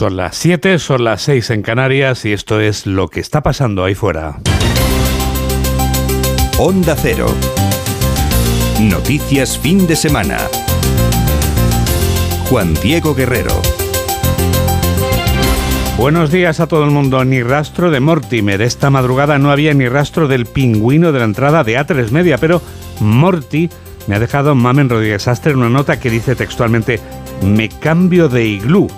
Son las 7, son las 6 en Canarias y esto es lo que está pasando ahí fuera. Onda Cero. Noticias fin de semana. Juan Diego Guerrero. Buenos días a todo el mundo. Ni rastro de Mortimer. Esta madrugada no había ni rastro del pingüino de la entrada de A3 Media, pero Morty me ha dejado Mamen Rodríguez Astre una nota que dice textualmente: Me cambio de iglú.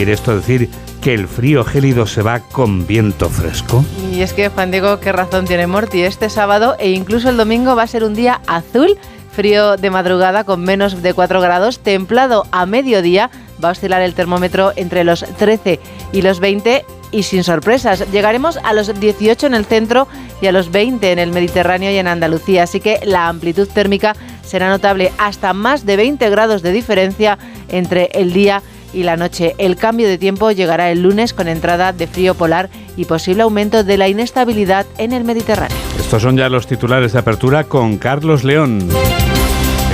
¿Quiere esto decir que el frío gélido se va con viento fresco? Y es que, Juan Diego, qué razón tiene Morty. Este sábado e incluso el domingo va a ser un día azul frío de madrugada con menos de 4 grados, templado a mediodía, va a oscilar el termómetro entre los 13 y los 20 y sin sorpresas. Llegaremos a los 18 en el centro y a los 20 en el Mediterráneo y en Andalucía, así que la amplitud térmica será notable hasta más de 20 grados de diferencia entre el día y la noche. El cambio de tiempo llegará el lunes con entrada de frío polar y posible aumento de la inestabilidad en el Mediterráneo. Estos son ya los titulares de apertura con Carlos León.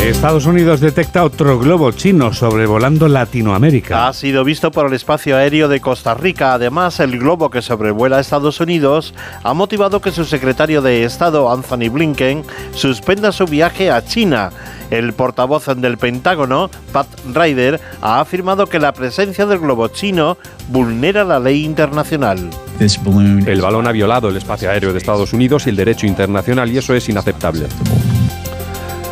Estados Unidos detecta otro globo chino sobrevolando Latinoamérica. Ha sido visto por el espacio aéreo de Costa Rica. Además, el globo que sobrevuela Estados Unidos ha motivado que su secretario de Estado, Anthony Blinken, suspenda su viaje a China. El portavoz del Pentágono, Pat Ryder, ha afirmado que la presencia del globo chino vulnera la ley internacional. El balón ha violado el espacio aéreo de Estados Unidos y el derecho internacional y eso es inaceptable.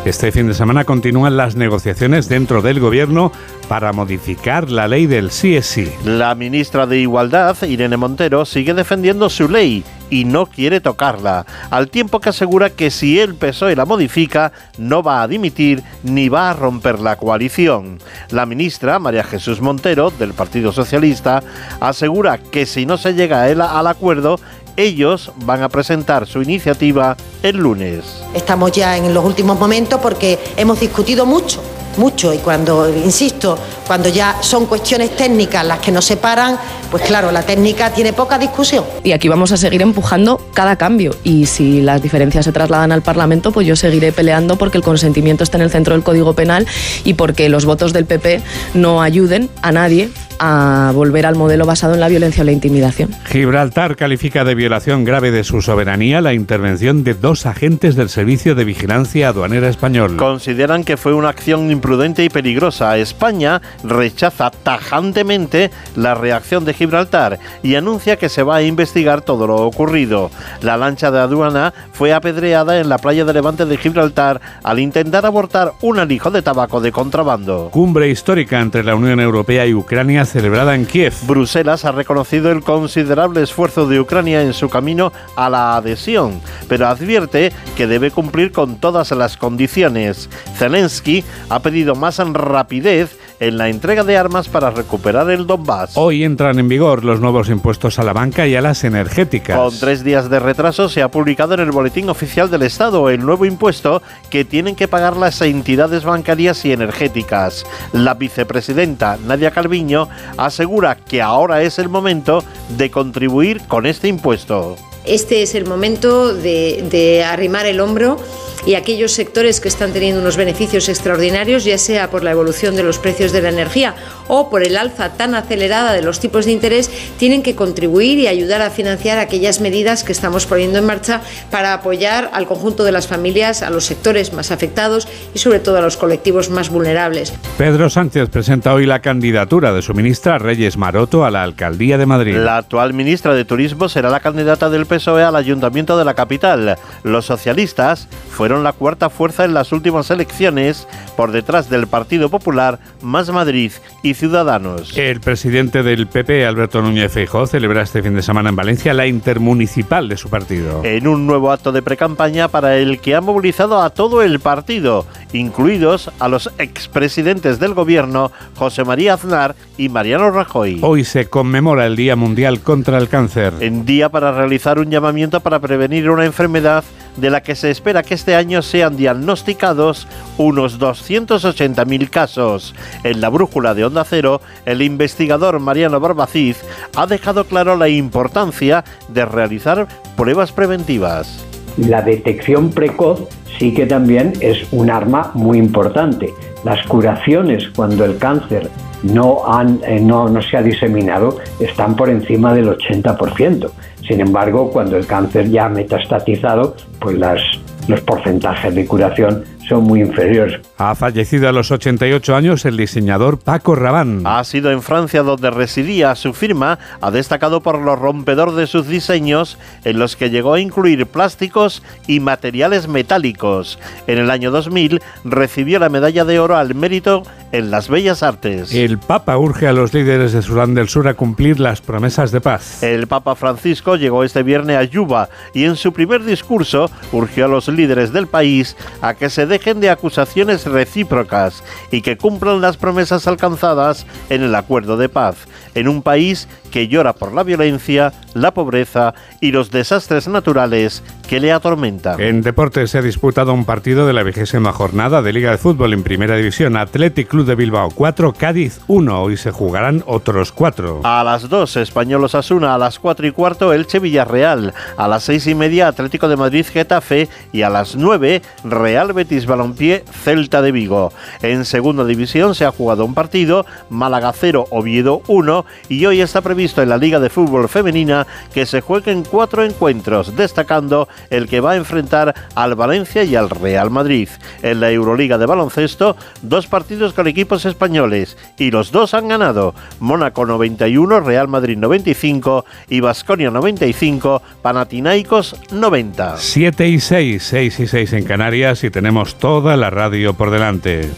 Este fin de semana continúan las negociaciones dentro del gobierno para modificar la ley del CSI. La ministra de Igualdad, Irene Montero, sigue defendiendo su ley y no quiere tocarla, al tiempo que asegura que si el PSOE la modifica, no va a dimitir ni va a romper la coalición. La ministra, María Jesús Montero, del Partido Socialista, asegura que si no se llega al acuerdo, ellos van a presentar su iniciativa el lunes. Estamos ya en los últimos momentos porque hemos discutido mucho mucho y cuando, insisto, cuando ya son cuestiones técnicas las que nos separan, pues claro, la técnica tiene poca discusión. Y aquí vamos a seguir empujando cada cambio y si las diferencias se trasladan al Parlamento, pues yo seguiré peleando porque el consentimiento esté en el centro del Código Penal y porque los votos del PP no ayuden a nadie a volver al modelo basado en la violencia o la intimidación. Gibraltar califica de violación grave de su soberanía la intervención de dos agentes del Servicio de Vigilancia Aduanera Español. Consideran que fue una acción imprudente y peligrosa. España rechaza tajantemente la reacción de Gibraltar y anuncia que se va a investigar todo lo ocurrido. La lancha de aduana fue apedreada en la playa de Levante de Gibraltar al intentar abortar un alijo de tabaco de contrabando. Cumbre histórica entre la Unión Europea y Ucrania celebrada en Kiev. Bruselas ha reconocido el considerable esfuerzo de Ucrania en su camino a la adhesión, pero advierte que debe cumplir con todas las condiciones. Zelensky ha pedido más rapidez en la entrega de armas para recuperar el Donbass. Hoy entran en vigor los nuevos impuestos a la banca y a las energéticas. Con tres días de retraso se ha publicado en el Boletín Oficial del Estado el nuevo impuesto que tienen que pagar las entidades bancarias y energéticas. La vicepresidenta Nadia Calviño asegura que ahora es el momento de contribuir con este impuesto. Este es el momento de, de arrimar el hombro y aquellos sectores que están teniendo unos beneficios extraordinarios, ya sea por la evolución de los precios de la energía o por el alza tan acelerada de los tipos de interés, tienen que contribuir y ayudar a financiar aquellas medidas que estamos poniendo en marcha para apoyar al conjunto de las familias, a los sectores más afectados y sobre todo a los colectivos más vulnerables. Pedro Sánchez presenta hoy la candidatura de su ministra Reyes Maroto a la alcaldía de Madrid. La actual ministra de Turismo será la candidata del PSOE al ayuntamiento de la capital. Los socialistas fueron la cuarta fuerza en las últimas elecciones por detrás del Partido Popular, Más Madrid y Ciudadanos. El presidente del PP, Alberto Núñez Feijóo, celebra este fin de semana en Valencia la intermunicipal de su partido. En un nuevo acto de precampaña para el que ha movilizado a todo el partido, incluidos a los expresidentes del gobierno José María Aznar y Mariano Rajoy. Hoy se conmemora el Día Mundial contra el Cáncer. En día para realizar un llamamiento para prevenir una enfermedad de la que se espera que este año sean diagnosticados unos 280.000 casos. En la brújula de Onda Cero, el investigador Mariano Barbaciz ha dejado claro la importancia de realizar pruebas preventivas. La detección precoz sí que también es un arma muy importante. Las curaciones cuando el cáncer no, han, eh, se ha diseminado están por encima del 80%. Sin embargo, cuando el cáncer ya ha metastatizado, pues las, los porcentajes de curación son muy inferiores. Ha fallecido a los 88 años el diseñador Paco Rabanne. Ha sido en Francia donde residía. Su firma ha destacado por lo rompedor de sus diseños, en los que llegó a incluir plásticos y materiales metálicos. En el año 2000 recibió la medalla de oro al mérito en las bellas artes. El Papa urge a los líderes de Sudán del Sur a cumplir las promesas de paz. El Papa Francisco llegó este viernes a Yuba y en su primer discurso urgió a los líderes del país a que se dejen de acusaciones recíprocas y que cumplan las promesas alcanzadas en el acuerdo de paz, en un país que llora por la violencia, la pobreza y los desastres naturales que le atormentan. En deportes se ha disputado un partido de la vigésima jornada de Liga de Fútbol en Primera División. Athletic Club de Bilbao 4, Cádiz 1. Hoy se jugarán otros 4. A las 2, Españolos Asuna. A las 4 y cuarto, Elche Villarreal. A las 6 y media, Atlético de Madrid Getafe. Y a las 9, Real Betis Balompié Celta de Vigo. En Segunda División se ha jugado un partido, Málaga 0, Oviedo 1. Y hoy está previsto en la Liga de Fútbol Femenina que se jueguen cuatro encuentros, destacando el que va a enfrentar al Valencia y al Real Madrid. En la Euroliga de baloncesto, dos partidos con equipos españoles y los dos han ganado. Mónaco 91, Real Madrid 95 y Basconia 95, Panathinaikos 90. 7 y 6, 6 y 6 en Canarias y tenemos toda la radio por delante.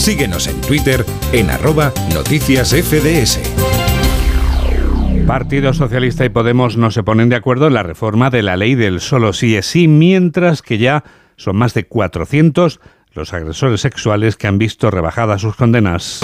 Síguenos en Twitter en arroba noticias FDS. Partido Socialista y Podemos no se ponen de acuerdo en la reforma de la ley del solo sí es sí, mientras que ya son más de 400 los agresores sexuales que han visto rebajadas sus condenas.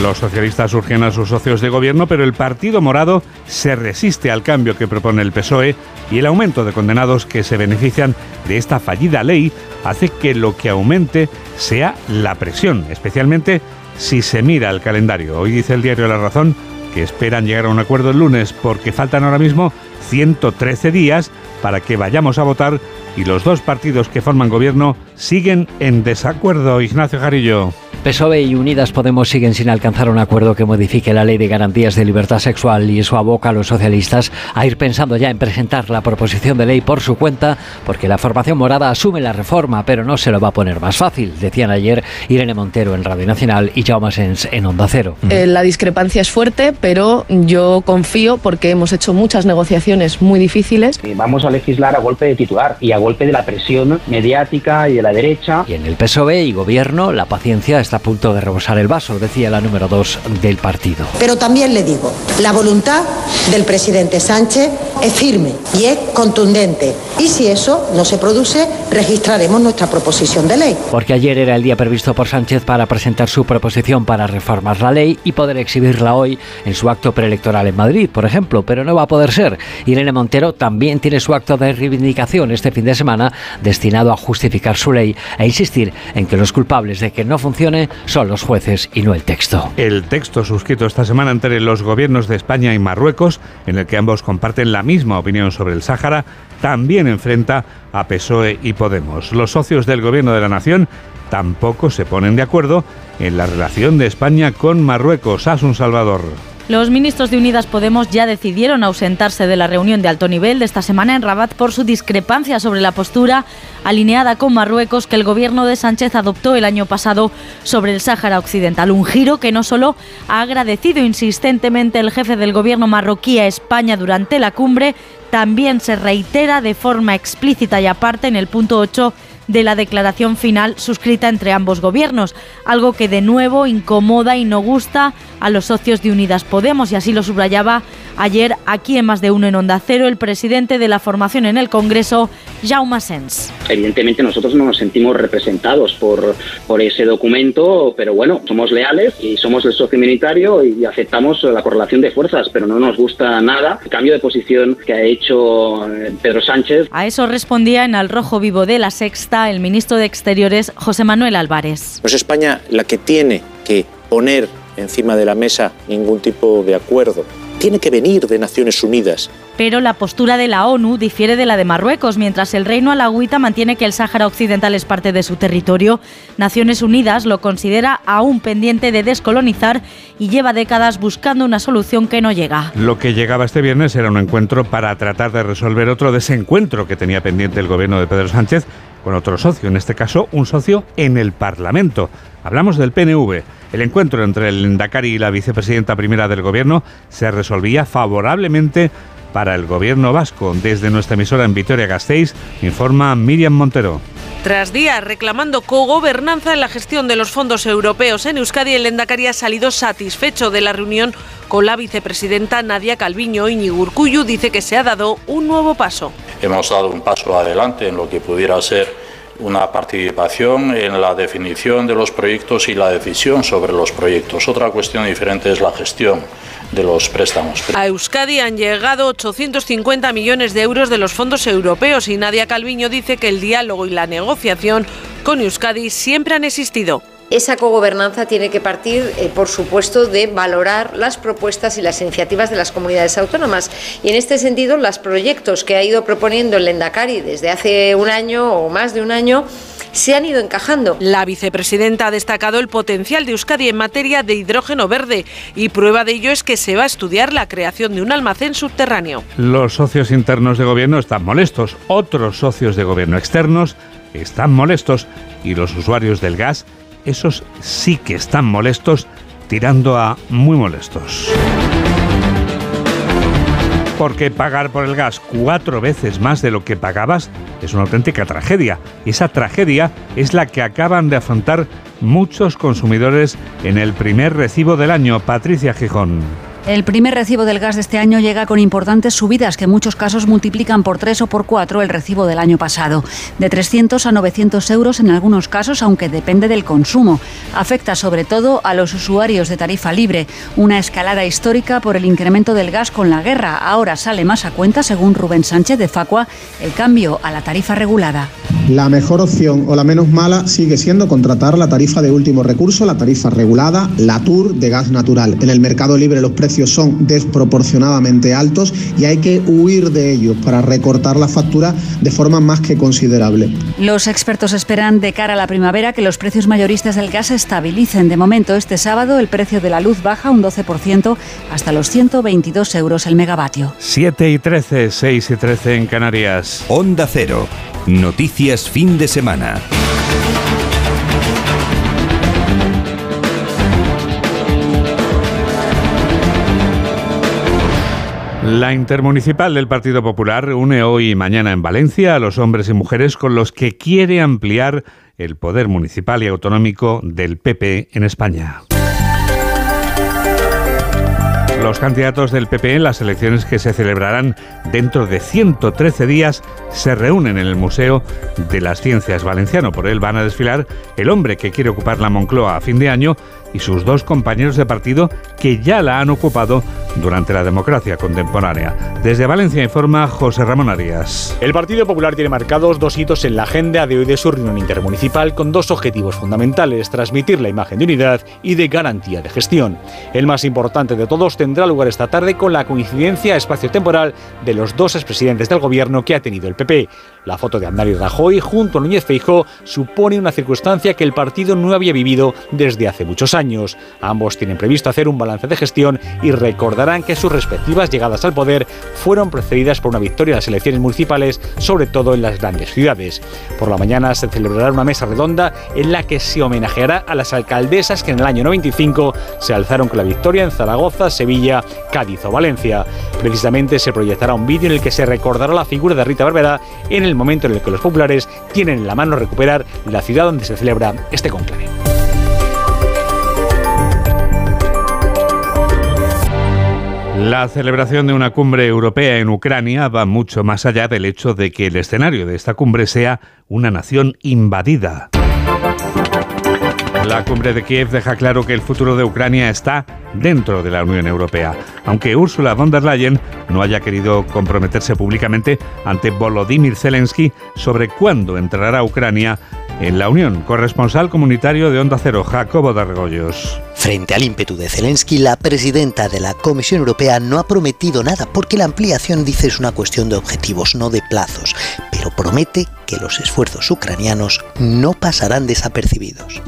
Los socialistas urgen a sus socios de gobierno, pero el Partido Morado se resiste al cambio que propone el PSOE y el aumento de condenados que se benefician de esta fallida ley hace que lo que aumente sea la presión, especialmente si se mira el calendario. Hoy dice el diario La Razón que esperan llegar a un acuerdo el lunes porque faltan ahora mismo 113 días para que vayamos a votar y los dos partidos que forman gobierno siguen en desacuerdo. Ignacio Jarillo. PSOE y Unidas Podemos siguen sin alcanzar un acuerdo que modifique la ley de garantías de libertad sexual y eso aboca a los socialistas a ir pensando ya en presentar la proposición de ley por su cuenta porque la formación morada asume la reforma pero no se lo va a poner más fácil, decían ayer Irene Montero en Radio Nacional y Jaume Sens en Onda Cero. Eh, la discrepancia es fuerte pero yo confío porque hemos hecho muchas negociaciones muy difíciles. Vamos a legislar a golpe de titular y a golpe de la presión mediática y de la derecha. Y en el PSOE y gobierno la paciencia está a punto de rebosar el vaso, decía la número dos del partido. Pero también le digo, la voluntad del presidente Sánchez es firme y es contundente. Y si eso no se produce, registraremos nuestra proposición de ley. Porque ayer era el día previsto por Sánchez para presentar su proposición para reformar la ley y poder exhibirla hoy en su acto preelectoral en Madrid, por ejemplo, pero no va a poder ser. Irene Montero también tiene su acto de reivindicación este fin de semana destinado a justificar su ley e insistir en que los culpables de que no funcione son los jueces y no el texto. El texto suscrito esta semana entre los gobiernos de España y Marruecos, en el que ambos comparten la misma opinión sobre el Sáhara, también enfrenta a PSOE y Podemos. Los socios del gobierno de la nación tampoco se ponen de acuerdo en la relación de España con Marruecos. Asun Salvador. Los ministros de Unidas Podemos ya decidieron ausentarse de la reunión de alto nivel de esta semana en Rabat por su discrepancia sobre la postura alineada con Marruecos que el gobierno de Sánchez adoptó el año pasado sobre el Sáhara Occidental. Un giro que no solo ha agradecido insistentemente el jefe del gobierno marroquí a España durante la cumbre, también se reitera de forma explícita y aparte en el punto 8 de la declaración final suscrita entre ambos gobiernos, algo que de nuevo incomoda y no gusta a los socios de Unidas Podemos y así lo subrayaba ayer aquí en más de uno en Onda Cero el presidente de la formación en el Congreso, Jaume Sens. Evidentemente nosotros no nos sentimos representados por, por ese documento, pero bueno, somos leales y somos el socio minoritario y aceptamos la correlación de fuerzas, pero no nos gusta nada el cambio de posición que ha hecho eh, Pedro Sánchez. A eso respondía en Al Rojo Vivo de la Sexta el ministro de Exteriores, José Manuel Álvarez. No es España la que tiene que poner encima de la mesa ningún tipo de acuerdo tiene que venir de Naciones Unidas. Pero la postura de la ONU difiere de la de Marruecos. Mientras el reino alagüita mantiene que el Sáhara Occidental es parte de su territorio, Naciones Unidas lo considera aún pendiente de descolonizar y lleva décadas buscando una solución que no llega. Lo que llegaba este viernes era un encuentro para tratar de resolver otro desencuentro que tenía pendiente el gobierno de Pedro Sánchez con otro socio, en este caso un socio en el Parlamento. Hablamos del PNV. El encuentro entre el Endacari y la vicepresidenta primera del gobierno se resolvía favorablemente para el gobierno vasco. Desde nuestra emisora en Vitoria-Gasteiz informa Miriam Montero. Tras días reclamando cogobernanza en la gestión de los fondos europeos en Euskadi, el Endacari ha salido satisfecho de la reunión con la vicepresidenta Nadia Calviño. Iñigo Urcuyu dice que se ha dado un nuevo paso. Hemos dado un paso adelante en lo que pudiera ser una participación en la definición de los proyectos y la decisión sobre los proyectos. Otra cuestión diferente es la gestión de los préstamos. A Euskadi han llegado 850 millones de euros de los fondos europeos y Nadia Calviño dice que el diálogo y la negociación con Euskadi siempre han existido. Esa cogobernanza tiene que partir, eh, por supuesto, de valorar las propuestas y las iniciativas de las comunidades autónomas. Y en este sentido, los proyectos que ha ido proponiendo el Lendakari desde hace un año o más de un año se han ido encajando. La vicepresidenta ha destacado el potencial de Euskadi en materia de hidrógeno verde y prueba de ello es que se va a estudiar la creación de un almacén subterráneo. Los socios internos de gobierno están molestos, otros socios de gobierno externos están molestos y los usuarios del gas, esos sí que están molestos, tirando a muy molestos. Porque pagar por el gas cuatro veces más de lo que pagabas es una auténtica tragedia. Y esa tragedia es la que acaban de afrontar muchos consumidores en el primer recibo del año. Patricia Gijón. El primer recibo del gas de este año llega con importantes subidas que en muchos casos multiplican por tres o por cuatro el recibo del año pasado. De 300 a 900 euros en algunos casos, aunque depende del consumo. Afecta sobre todo a los usuarios de tarifa libre. Una escalada histórica por el incremento del gas con la guerra. Ahora sale más a cuenta, según Rubén Sánchez de Facua, el cambio a la tarifa regulada. La mejor opción o la menos mala sigue siendo contratar la tarifa de último recurso, la tarifa regulada, la TUR de gas natural. En el mercado libre los precios son desproporcionadamente altos y hay que huir de ellos para recortar la factura de forma más que considerable. Los expertos esperan de cara a la primavera que los precios mayoristas del gas se estabilicen. De momento, este sábado el precio de la luz baja un 12% hasta los 122 euros el megavatio. 7 y 13, 6 y 13 en Canarias. Onda Cero. Noticias fin de semana. La intermunicipal del Partido Popular une hoy y mañana en Valencia a los hombres y mujeres con los que quiere ampliar el poder municipal y autonómico del PP en España. Los candidatos del PP en las elecciones que se celebrarán dentro de 113 días se reúnen en el Museo de las Ciencias Valenciano. Por él van a desfilar el hombre que quiere ocupar la Moncloa a fin de año y sus dos compañeros de partido que ya la han ocupado durante la democracia contemporánea. Desde Valencia informa José Ramón Arias. El Partido Popular tiene marcados dos hitos en la agenda de hoy de su reunión intermunicipal con dos objetivos fundamentales, transmitir la imagen de unidad y de garantía de gestión. El más importante de todos tendrá lugar esta tarde con la coincidencia espacio-temporal de los dos expresidentes del gobierno que ha tenido el PP. La foto de Andar y Rajoy junto a Núñez Feijó supone una circunstancia que el partido no había vivido desde hace muchos años. Ambos tienen previsto hacer un balance de gestión y recordarán que sus respectivas llegadas al poder fueron precedidas por una victoria en las elecciones municipales, sobre todo en las grandes ciudades. Por la mañana se celebrará una mesa redonda en la que se homenajeará a las alcaldesas que en el año 95 se alzaron con la victoria en Zaragoza, Sevilla, Cádiz o Valencia. Precisamente se proyectará un vídeo en el que se recordará la figura de Rita Barberá en el momento en el que los populares tienen en la mano recuperar la ciudad donde se celebra este conclave. La celebración de una cumbre europea en Ucrania va mucho más allá del hecho de que el escenario de esta cumbre sea una nación invadida. La cumbre de Kiev deja claro que el futuro de Ucrania está dentro de la Unión Europea, aunque Ursula von der Leyen no haya querido comprometerse públicamente ante Volodymyr Zelensky sobre cuándo entrará Ucrania en la Unión. Corresponsal comunitario de Onda Cero, Jacobo Dargollos. Frente al ímpetu de Zelensky, la presidenta de la Comisión Europea no ha prometido nada porque la ampliación, dice, es una cuestión de objetivos, no de plazos, pero promete que los esfuerzos ucranianos no pasarán desapercibidos.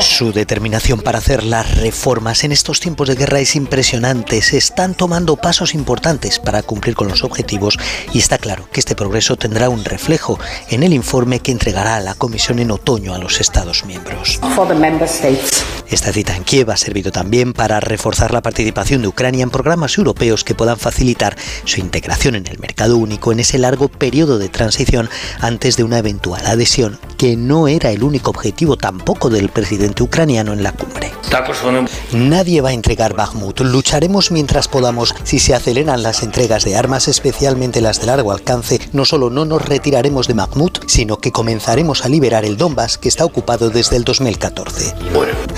Su determinación para hacer las reformas en estos tiempos de guerra es impresionante. Se están tomando pasos importantes para cumplir con los objetivos y está claro que este progreso tendrá un reflejo en el informe que entregará la Comisión en otoño a los Estados miembros. Esta cita en Kiev ha servido también para reforzar la participación de Ucrania en programas europeos que puedan facilitar su integración en el mercado único en ese largo periodo de transición antes de una eventual adhesión, que no era el único objetivo tampoco del presidente ucraniano en la cumbre. Nadie va a entregar Bakhmut. Lucharemos mientras podamos. Si se aceleran las entregas de armas, especialmente las de largo alcance, no solo no nos retiraremos de Bakhmut, sino que comenzaremos a liberar el Donbass que está ocupado desde el 2014.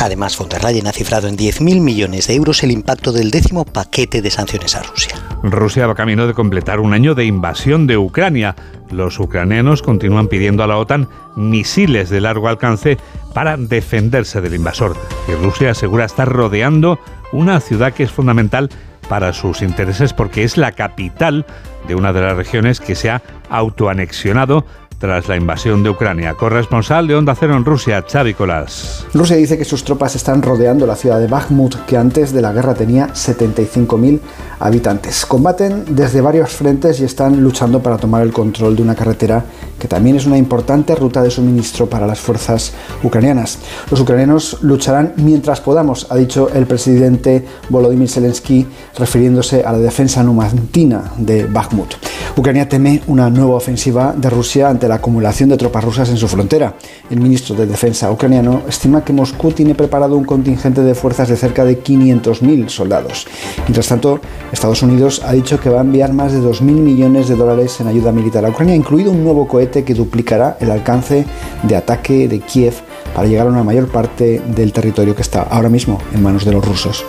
Además, von der Leyen ha cifrado en 10.000 millones de euros el impacto del décimo paquete de sanciones a Rusia. Rusia va camino de completar un año de invasión de Ucrania. Los ucranianos continúan pidiendo a la OTAN misiles de largo alcance para defenderse del invasor. Y Rusia asegura estar rodeando una ciudad que es fundamental para sus intereses porque es la capital de una de las regiones que se ha autoanexionado tras la invasión de Ucrania. Corresponsal de Onda Cero en Rusia, Xavi Colás. Rusia dice que sus tropas están rodeando la ciudad de Bakhmut, que antes de la guerra tenía 75.000 habitantes. Combaten desde varios frentes y están luchando para tomar el control de una carretera que también es una importante ruta de suministro para las fuerzas ucranianas. Los ucranianos lucharán mientras podamos, ha dicho el presidente Volodymyr Zelensky, refiriéndose a la defensa numantina de Bakhmut. Ucrania teme una nueva ofensiva de Rusia ante la acumulación de tropas rusas en su frontera. El ministro de Defensa ucraniano estima que Moscú tiene preparado un contingente de fuerzas de cerca de 500.000 soldados. Mientras tanto, Estados Unidos ha dicho que va a enviar más de 2.000 millones de dólares en ayuda militar a Ucrania, incluido un nuevo cohete que duplicará el alcance de ataque de Kiev para llegar a una mayor parte del territorio que está ahora mismo en manos de los rusos.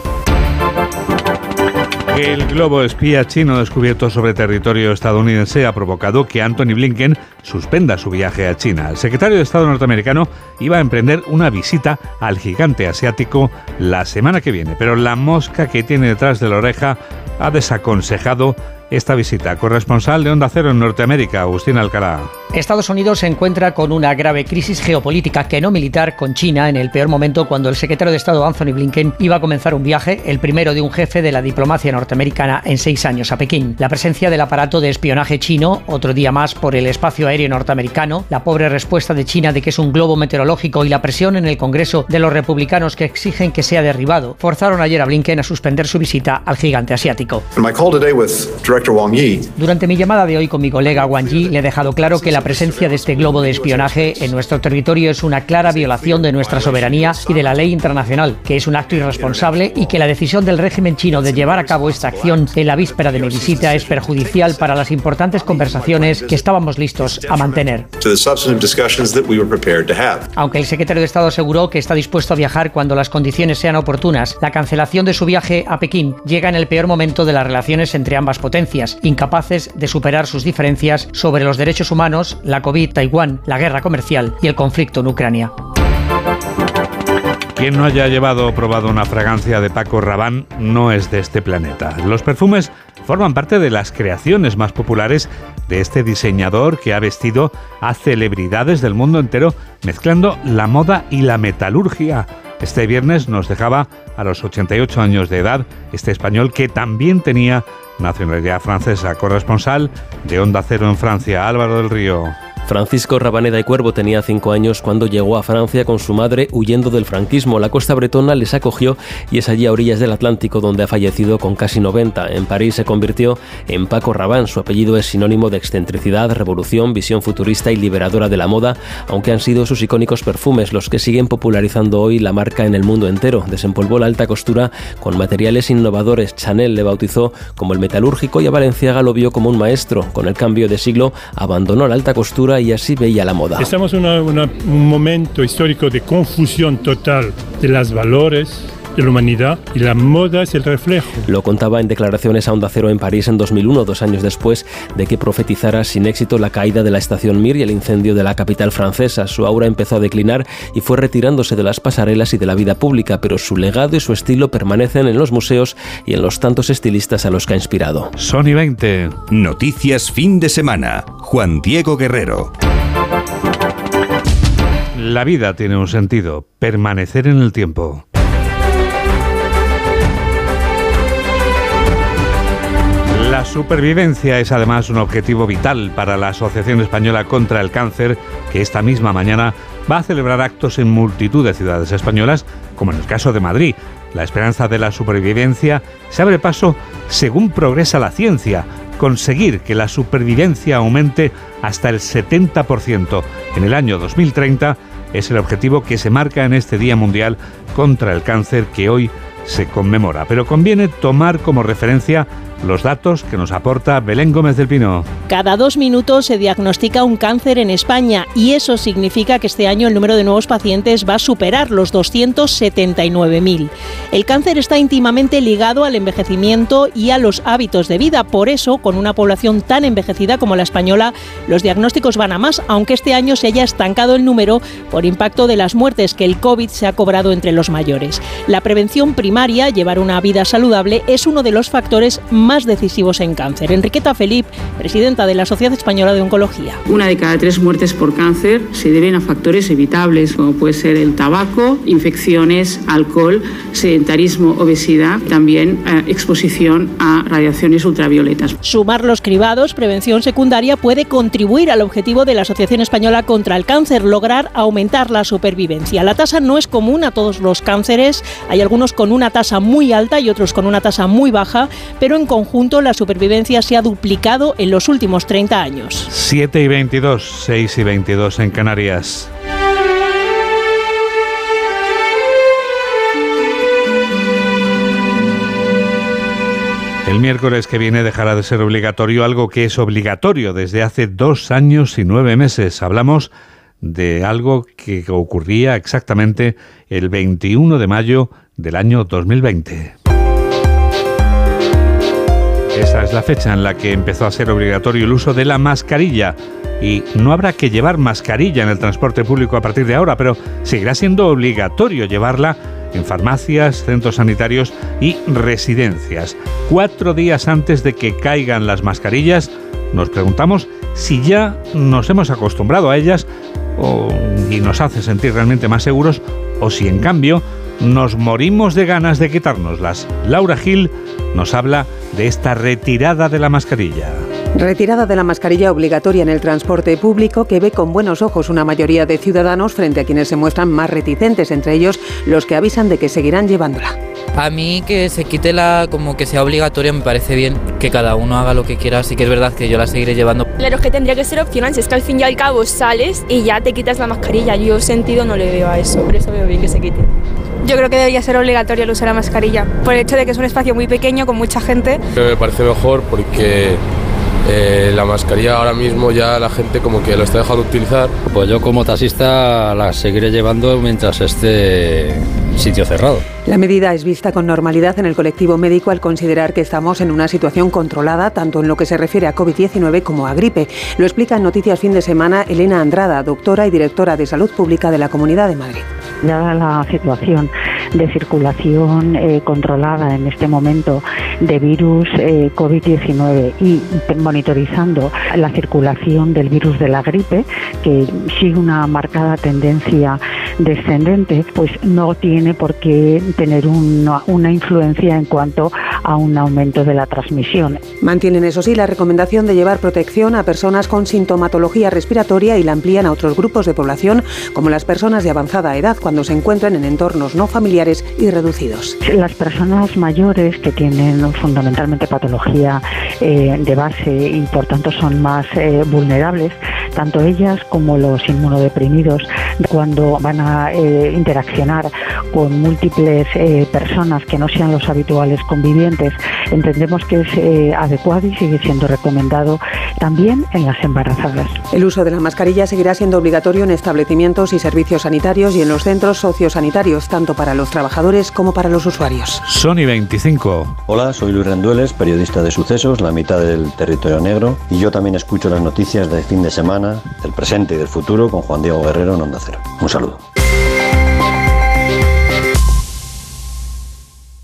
El globo espía chino descubierto sobre territorio estadounidense ha provocado que Anthony Blinken suspenda su viaje a China. El secretario de Estado norteamericano iba a emprender una visita al gigante asiático la semana que viene, pero la mosca que tiene detrás de la oreja ha desaconsejado esta visita. Corresponsal de Onda Cero en Norteamérica, Agustín Alcalá. Estados Unidos se encuentra con una grave crisis geopolítica que no militar con China en el peor momento cuando el secretario de Estado Anthony Blinken iba a comenzar un viaje, el primero de un jefe de la diplomacia norteamericana en seis años a Pekín. La presencia del aparato de espionaje chino, otro día más por el espacio aéreo norteamericano, la pobre respuesta de China de que es un globo meteorológico y la presión en el Congreso de los republicanos que exigen que sea derribado, forzaron ayer a Blinken a suspender su visita al gigante asiático. Durante mi llamada de hoy con mi colega Wang Yi, le he dejado claro que la presencia de este globo de espionaje en nuestro territorio es una clara violación de nuestra soberanía y de la ley internacional, que es un acto irresponsable y que la decisión del régimen chino de llevar a cabo esta acción en la víspera de mi visita es perjudicial para las importantes conversaciones que estábamos listos a mantener. Aunque el secretario de Estado aseguró que está dispuesto a viajar cuando las condiciones sean oportunas, la cancelación de su viaje a Pekín llega en el peor momento de las relaciones entre ambas potencias, incapaces de superar sus diferencias sobre los derechos humanos, la COVID, Taiwán, la guerra comercial y el conflicto en Ucrania. Quien no haya llevado o probado una fragancia de Paco Rabanne no es de este planeta. Los perfumes forman parte de las creaciones más populares de este diseñador que ha vestido a celebridades del mundo entero mezclando la moda y la metalurgia. Este viernes nos dejaba a los 88 años de edad este español que también tenía nacionalidad francesa. Corresponsal de Onda Cero en Francia, Álvaro del Río. Francisco Rabaneda y Cuervo tenía cinco años cuando llegó a Francia con su madre huyendo del franquismo. La costa bretona les acogió y es allí a orillas del Atlántico donde ha fallecido con casi 90. En París se convirtió en Paco Rabanne. Su apellido es sinónimo de excentricidad, revolución, visión futurista y liberadora de la moda, aunque han sido sus icónicos perfumes los que siguen popularizando hoy la marca en el mundo entero. Desempolvó la alta costura con materiales innovadores. Chanel le bautizó como el metalúrgico y a Valenciaga lo vio como un maestro. Con el cambio de siglo abandonó la alta costura y así veía la moda. Estamos en un momento histórico de confusión total de los valores de la humanidad y la moda es el reflejo. Lo contaba en declaraciones a Onda Cero en París en 2001, dos años después de que profetizara sin éxito la caída de la estación Mir y el incendio de la capital francesa. Su aura empezó a declinar y fue retirándose de las pasarelas y de la vida pública, pero su legado y su estilo permanecen en los museos y en los tantos estilistas a los que ha inspirado. Sony 20. Noticias fin de semana. Juan Diego Guerrero. La vida tiene un sentido, permanecer en el tiempo. La supervivencia es además un objetivo vital para la Asociación Española contra el Cáncer, que esta misma mañana va a celebrar actos en multitud de ciudades españolas, como en el caso de Madrid. La esperanza de la supervivencia se abre paso según progresa la ciencia, conseguir que la supervivencia aumente hasta el 70% en el año 2030 es el objetivo que se marca en este Día Mundial contra el Cáncer que hoy se conmemora. Pero conviene tomar como referencia los datos que nos aporta Belén Gómez del Pino. Cada dos minutos se diagnostica un cáncer en España y eso significa que este año el número de nuevos pacientes va a superar los 279.000. El cáncer está íntimamente ligado al envejecimiento y a los hábitos de vida. Por eso, con una población tan envejecida como la española, los diagnósticos van a más, aunque este año se haya estancado el número por impacto de las muertes que el COVID se ha cobrado entre los mayores. La prevención primaria, llevar una vida saludable, es uno de los factores más más decisivos en cáncer. Enriqueta Felip, presidenta de la Sociedad Española de Oncología. Una de cada tres muertes por cáncer se deben a factores evitables, como puede ser el tabaco, infecciones, alcohol, sedentarismo, obesidad, también eh, exposición a radiaciones ultravioletas. Sumar los cribados, prevención secundaria, puede contribuir al objetivo de la Asociación Española contra el Cáncer, lograr aumentar la supervivencia. La tasa no es común a todos los cánceres, hay algunos con una tasa muy alta y otros con una tasa muy baja, pero en conjunto la supervivencia se ha duplicado en los últimos 30 años. 7 y 22, 6 y 22 en Canarias. El miércoles que viene dejará de ser obligatorio algo que es obligatorio desde hace dos años y nueve meses. Hablamos de algo que ocurría exactamente el 21 de mayo del año 2020. Esa es la fecha en la que empezó a ser obligatorio el uso de la mascarilla. Y no habrá que llevar mascarilla en el transporte público a partir de ahora, pero seguirá siendo obligatorio llevarla en farmacias, centros sanitarios y residencias. Cuatro días antes de que caigan las mascarillas, nos preguntamos si ya nos hemos acostumbrado a ellas y nos hace sentir realmente más seguros o si en cambio nos morimos de ganas de quitárnoslas. Laura Gil nos habla de esta retirada de la mascarilla. Retirada de la mascarilla obligatoria en el transporte público que ve con buenos ojos una mayoría de ciudadanos frente a quienes se muestran más reticentes, entre ellos los que avisan de que seguirán llevándola. A mí que se quite la, como que sea obligatoria, me parece bien que cada uno haga lo que quiera, así que es verdad que yo la seguiré llevando. Claro, es que tendría que ser opcional, si es que al fin y al cabo sales y ya te quitas la mascarilla. Yo sentido no le veo a eso, por eso veo bien que se quite. Yo creo que debería ser obligatorio el de la mascarilla, por el hecho de que es un espacio muy pequeño con mucha gente. Me parece mejor porque eh, la mascarilla ahora mismo ya la gente como que lo está dejando de utilizar. Pues yo como taxista la seguiré llevando mientras esté sitio cerrado. La medida es vista con normalidad en el colectivo médico al considerar que estamos en una situación controlada tanto en lo que se refiere a COVID-19 como a gripe. Lo explica en Noticias Fin de Semana Elena Andrada, doctora y directora de Salud Pública de la Comunidad de Madrid. Dada la situación de circulación eh, controlada en este momento de virus eh, COVID-19 y monitorizando la circulación del virus de la gripe, que sigue una marcada tendencia descendente, pues no tiene por qué tener una, una influencia en cuanto a un aumento de la transmisión. Mantienen, eso sí, la recomendación de llevar protección a personas con sintomatología respiratoria y la amplían a otros grupos de población, como las personas de avanzada edad, cuando se encuentran en entornos no familiares y reducidos. Las personas mayores que tienen tienen fundamentalmente patología eh, de base y por tanto son más eh, vulnerables, tanto ellas como los inmunodeprimidos, cuando van a eh, interaccionar con múltiples personas que no sean los habituales convivientes, entendemos que es adecuado y sigue siendo recomendado también en las embarazadas. El uso de la mascarilla seguirá siendo obligatorio en establecimientos y servicios sanitarios y en los centros sociosanitarios, tanto para los trabajadores como para los usuarios. Sony 25. Hola, soy Luis Rendueles, periodista de sucesos, la mitad del territorio negro, y yo también escucho las noticias de fin de semana, del presente y del futuro con Juan Diego Guerrero en Onda Cero. Un saludo.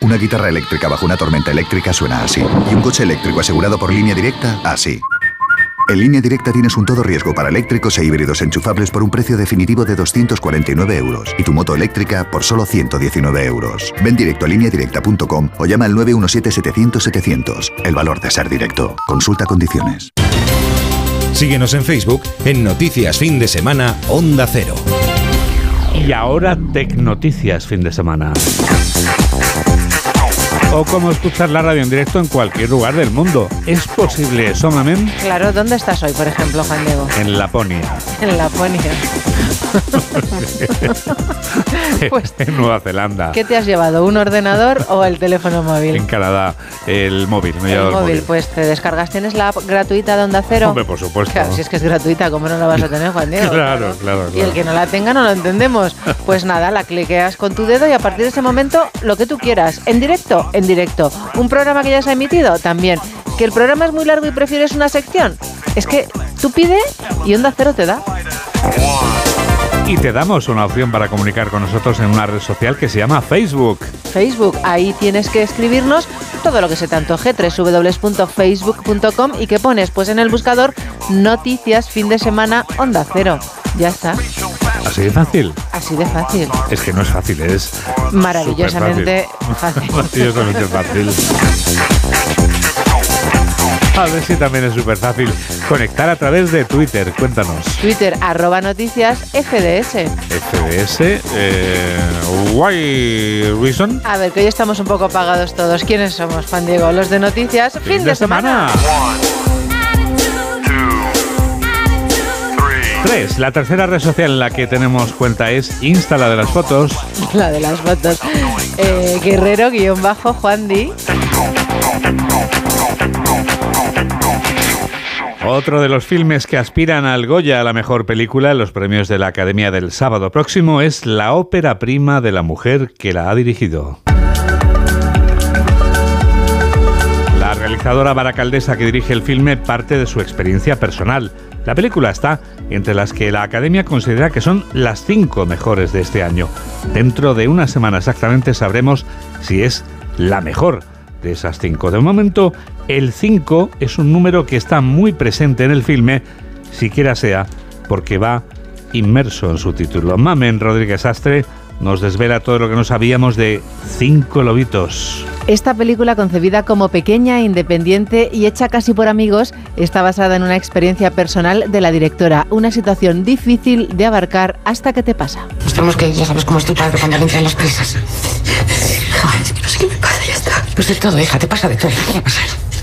Una guitarra eléctrica bajo una tormenta eléctrica suena así. Y un coche eléctrico asegurado por línea directa, así. En línea directa tienes un todo riesgo para eléctricos e híbridos enchufables por un precio definitivo de 249 euros y tu moto eléctrica por solo 119 euros. Ven directo a lineadirecta.com o llama al 917-700-700. El valor de ser directo. Consulta condiciones. Síguenos en Facebook en Noticias Fin de Semana Onda Cero. Y ahora Tecnoticias Fin de Semana o cómo escuchar la radio en directo en cualquier lugar del mundo. ¿Es posible eso, Mamen? Claro, ¿dónde estás hoy, por ejemplo, Juan Diego? En Laponia. En Laponia. pues, en Nueva Zelanda. ¿Qué te has llevado? ¿Un ordenador o el teléfono móvil? En Canadá, el móvil. Me el, móvil, pues te descargas. ¿Tienes la app gratuita de Onda Cero? Hombre, por supuesto. Claro, si es que es gratuita, ¿cómo no la vas a tener, Juan Diego? claro, claro, claro, Y el que no la tenga no lo entendemos. Pues nada, la cliqueas con tu dedo y a partir de ese momento lo que tú quieras. En directo, en directo. Un programa que ya se ha emitido, también. ¿Que el programa es muy largo y prefieres una sección? Es que tú pide y Onda Cero te da. Y te damos una opción para comunicar con nosotros en una red social que se llama Facebook. Facebook, ahí tienes que escribirnos todo lo que se te antoje, www.facebook.com y que pones pues en el buscador noticias fin de semana onda cero. Ya está. Así de fácil. Así de fácil. Es que no es fácil, es maravillosamente fácil. maravillosamente fácil. A ver si también es súper fácil conectar a través de Twitter. Cuéntanos. Twitter, arroba noticias FDS. FDS, eh, why reason? A ver, que hoy estamos un poco apagados todos. ¿Quiénes somos, Juan Diego? Los de noticias, fin, de, semana. 3. La tercera red social en la que tenemos cuenta es Insta, la de las fotos. La de las fotos. Eh, Guerrero-Juan Di. Otro de los filmes que aspiran al Goya a la mejor película en los premios de la Academia del sábado próximo es la ópera prima de la mujer que la ha dirigido. La realizadora baracaldesa que dirige el filme parte de su experiencia personal. La película está entre las que la Academia considera que son las cinco mejores de este año. Dentro de una semana exactamente sabremos si es la mejor de esas cinco. De momento, el 5 es un número que está muy presente en el filme, siquiera sea porque va inmerso en su título. Mamen Rodríguez Astre nos desvela todo lo que no sabíamos de Cinco Lobitos. Esta película, concebida como pequeña, independiente y hecha casi por amigos, está basada en una experiencia personal de la directora. Una situación difícil de abarcar hasta que te pasa. Estamos que ya sabes cómo es tu padre cuando le entran las prisas. Joder, no sé qué me pasa, ya está. Pues de todo, hija, te pasa de todo. ¿Qué va a pasar?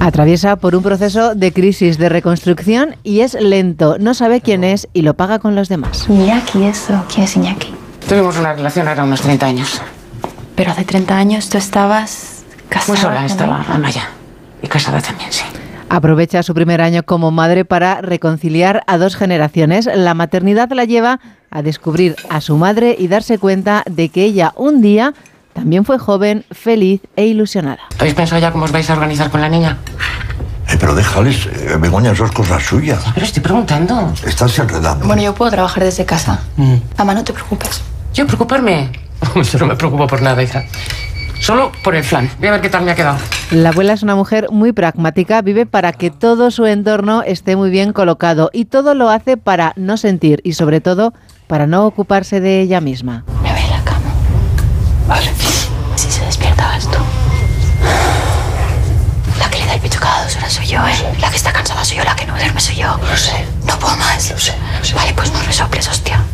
Atraviesa por un proceso de crisis, de reconstrucción y es lento. No sabe quién es y lo paga con los demás. Iñaki, eso. ¿Quién es Iñaki? Tuvimos una relación ahora unos 30 años. Pero hace 30 años tú estabas casada. Muy sola estaba, Amaya. Y casada también, sí. Aprovecha su primer año como madre para reconciliar a dos generaciones. La maternidad la lleva a descubrir a su madre y darse cuenta de que ella un día también fue joven, feliz e ilusionada. ¿Habéis pensado ya cómo os vais a organizar con la niña? Eh, pero déjales, eh, Begoña, eso es cosa suya. Pero estoy preguntando. Estás enredando. Bueno, yo puedo trabajar desde casa. Mamá, no te preocupes. ¿Yo preocuparme? Yo no me preocupo por nada, hija. Solo por el flan. Voy a ver qué tal me ha quedado. La abuela es una mujer muy pragmática, vive para que todo su entorno esté muy bien colocado y todo lo hace para no sentir y sobre todo para no ocuparse de ella misma. Me voy a la cama. Vale. Pecho cada dos horas soy yo, ¿eh? La que está cansada soy yo, la que no duerme soy yo. Lo sé. No puedo más. Lo sé, lo sé. Vale, pues no resoples, hostia.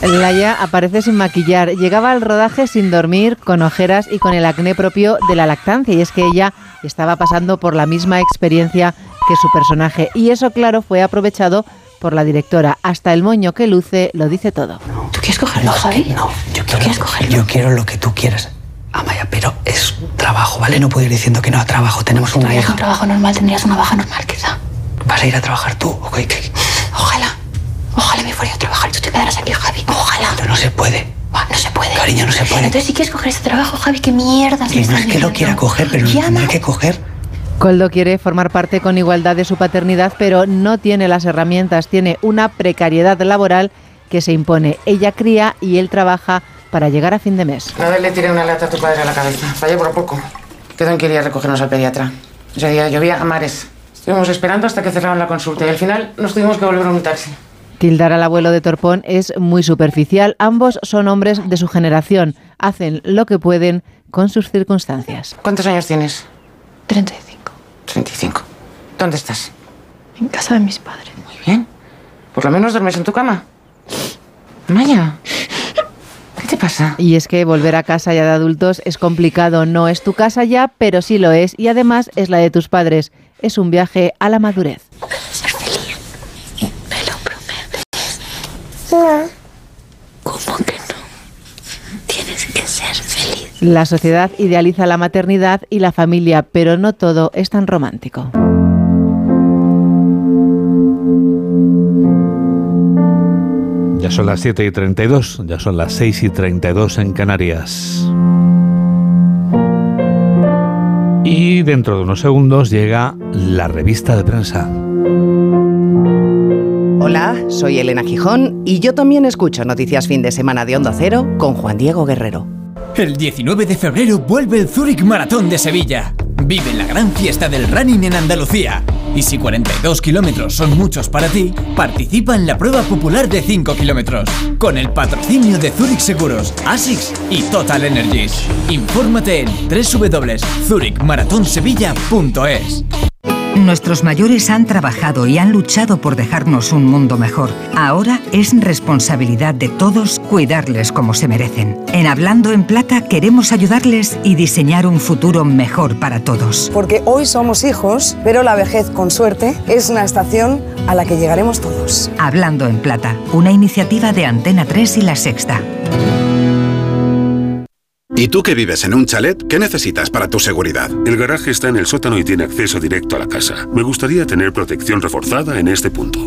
Laia aparece sin maquillar. Llegaba al rodaje sin dormir, con ojeras y con el acné propio de la lactancia. Y es que ella estaba pasando por la misma experiencia que su personaje. Y eso, claro, fue aprovechado por la directora. Hasta el moño que luce lo dice todo. ¿Tú quieres cogerlo, Javi? No, yo quiero, quieres cogerlo? yo quiero lo que tú quieras. Amaya, pero es trabajo, ¿vale? No puedo ir diciendo que no a trabajo. Tenemos una Tendrías un hija. trabajo normal, tendrías una baja normal, quizá. ¿Vas a ir a trabajar tú? ¿O qué? qué? Ojalá. Ojalá me fuera yo a trabajar y tú te quedaras aquí, Javi. Ojalá. Pero no se puede. No se puede. Cariño, no se puede. Entonces, si quieres coger este trabajo, Javi, qué mierda. Que no es que lo quiera coger, pero lo tendré que coger. Coldo quiere formar parte con igualdad de su paternidad, pero no tiene las herramientas, tiene una precariedad laboral que se impone. Ella cría y él trabaja para llegar a fin de mes. Una vez le tiré una lata a tu padre a la cabeza. Fallé por poco. Quedó en que iría a recogernos al pediatra. Ese día llovía a mares. Estuvimos esperando hasta que cerraron la consulta y al final nos tuvimos que volver en un taxi. Tildar al abuelo de Torpón es muy superficial. Ambos son hombres de su generación. Hacen lo que pueden con sus circunstancias. ¿Cuántos años tienes? 35. 35. ¿Dónde estás? En casa de mis padres. Muy bien. Por lo menos duermes en tu cama. Maya. ¿Qué te pasa? Y es que volver a casa ya de adultos es complicado. No es tu casa ya, pero sí lo es. Y además es la de tus padres. Es un viaje a la madurez. Ser feliz. Me lo prometes. ¿Cómo que no? Tienes que ser feliz. La sociedad idealiza la maternidad y la familia, pero no todo es tan romántico. Ya son las 7 y 32, ya son las 6 y 32 en Canarias. Y dentro de unos segundos llega la revista de prensa. Hola, soy Elena Gijón y yo también escucho Noticias Fin de Semana de Onda Cero con Juan Diego Guerrero. El 19 de febrero vuelve el Zurich Maratón de Sevilla. Vive la gran fiesta del running en Andalucía. Y si 42 kilómetros son muchos para ti, participa en la prueba popular de 5 kilómetros. Con el patrocinio de Zurich Seguros, ASICS y Total Energies. Infórmate en www.zurichmaratonsevilla.es. Nuestros mayores han trabajado y han luchado por dejarnos un mundo mejor. Ahora es responsabilidad de todos cuidarles como se merecen. En Hablando en Plata queremos ayudarles y diseñar un futuro mejor para todos. Porque hoy somos hijos, pero la vejez, con suerte, es una estación a la que llegaremos todos. Hablando en Plata, una iniciativa de Antena 3 y La Sexta. ¿Y tú que vives en un chalet? ¿Qué necesitas para tu seguridad? El garaje está en el sótano y tiene acceso directo a la casa. Me gustaría tener protección reforzada en este punto.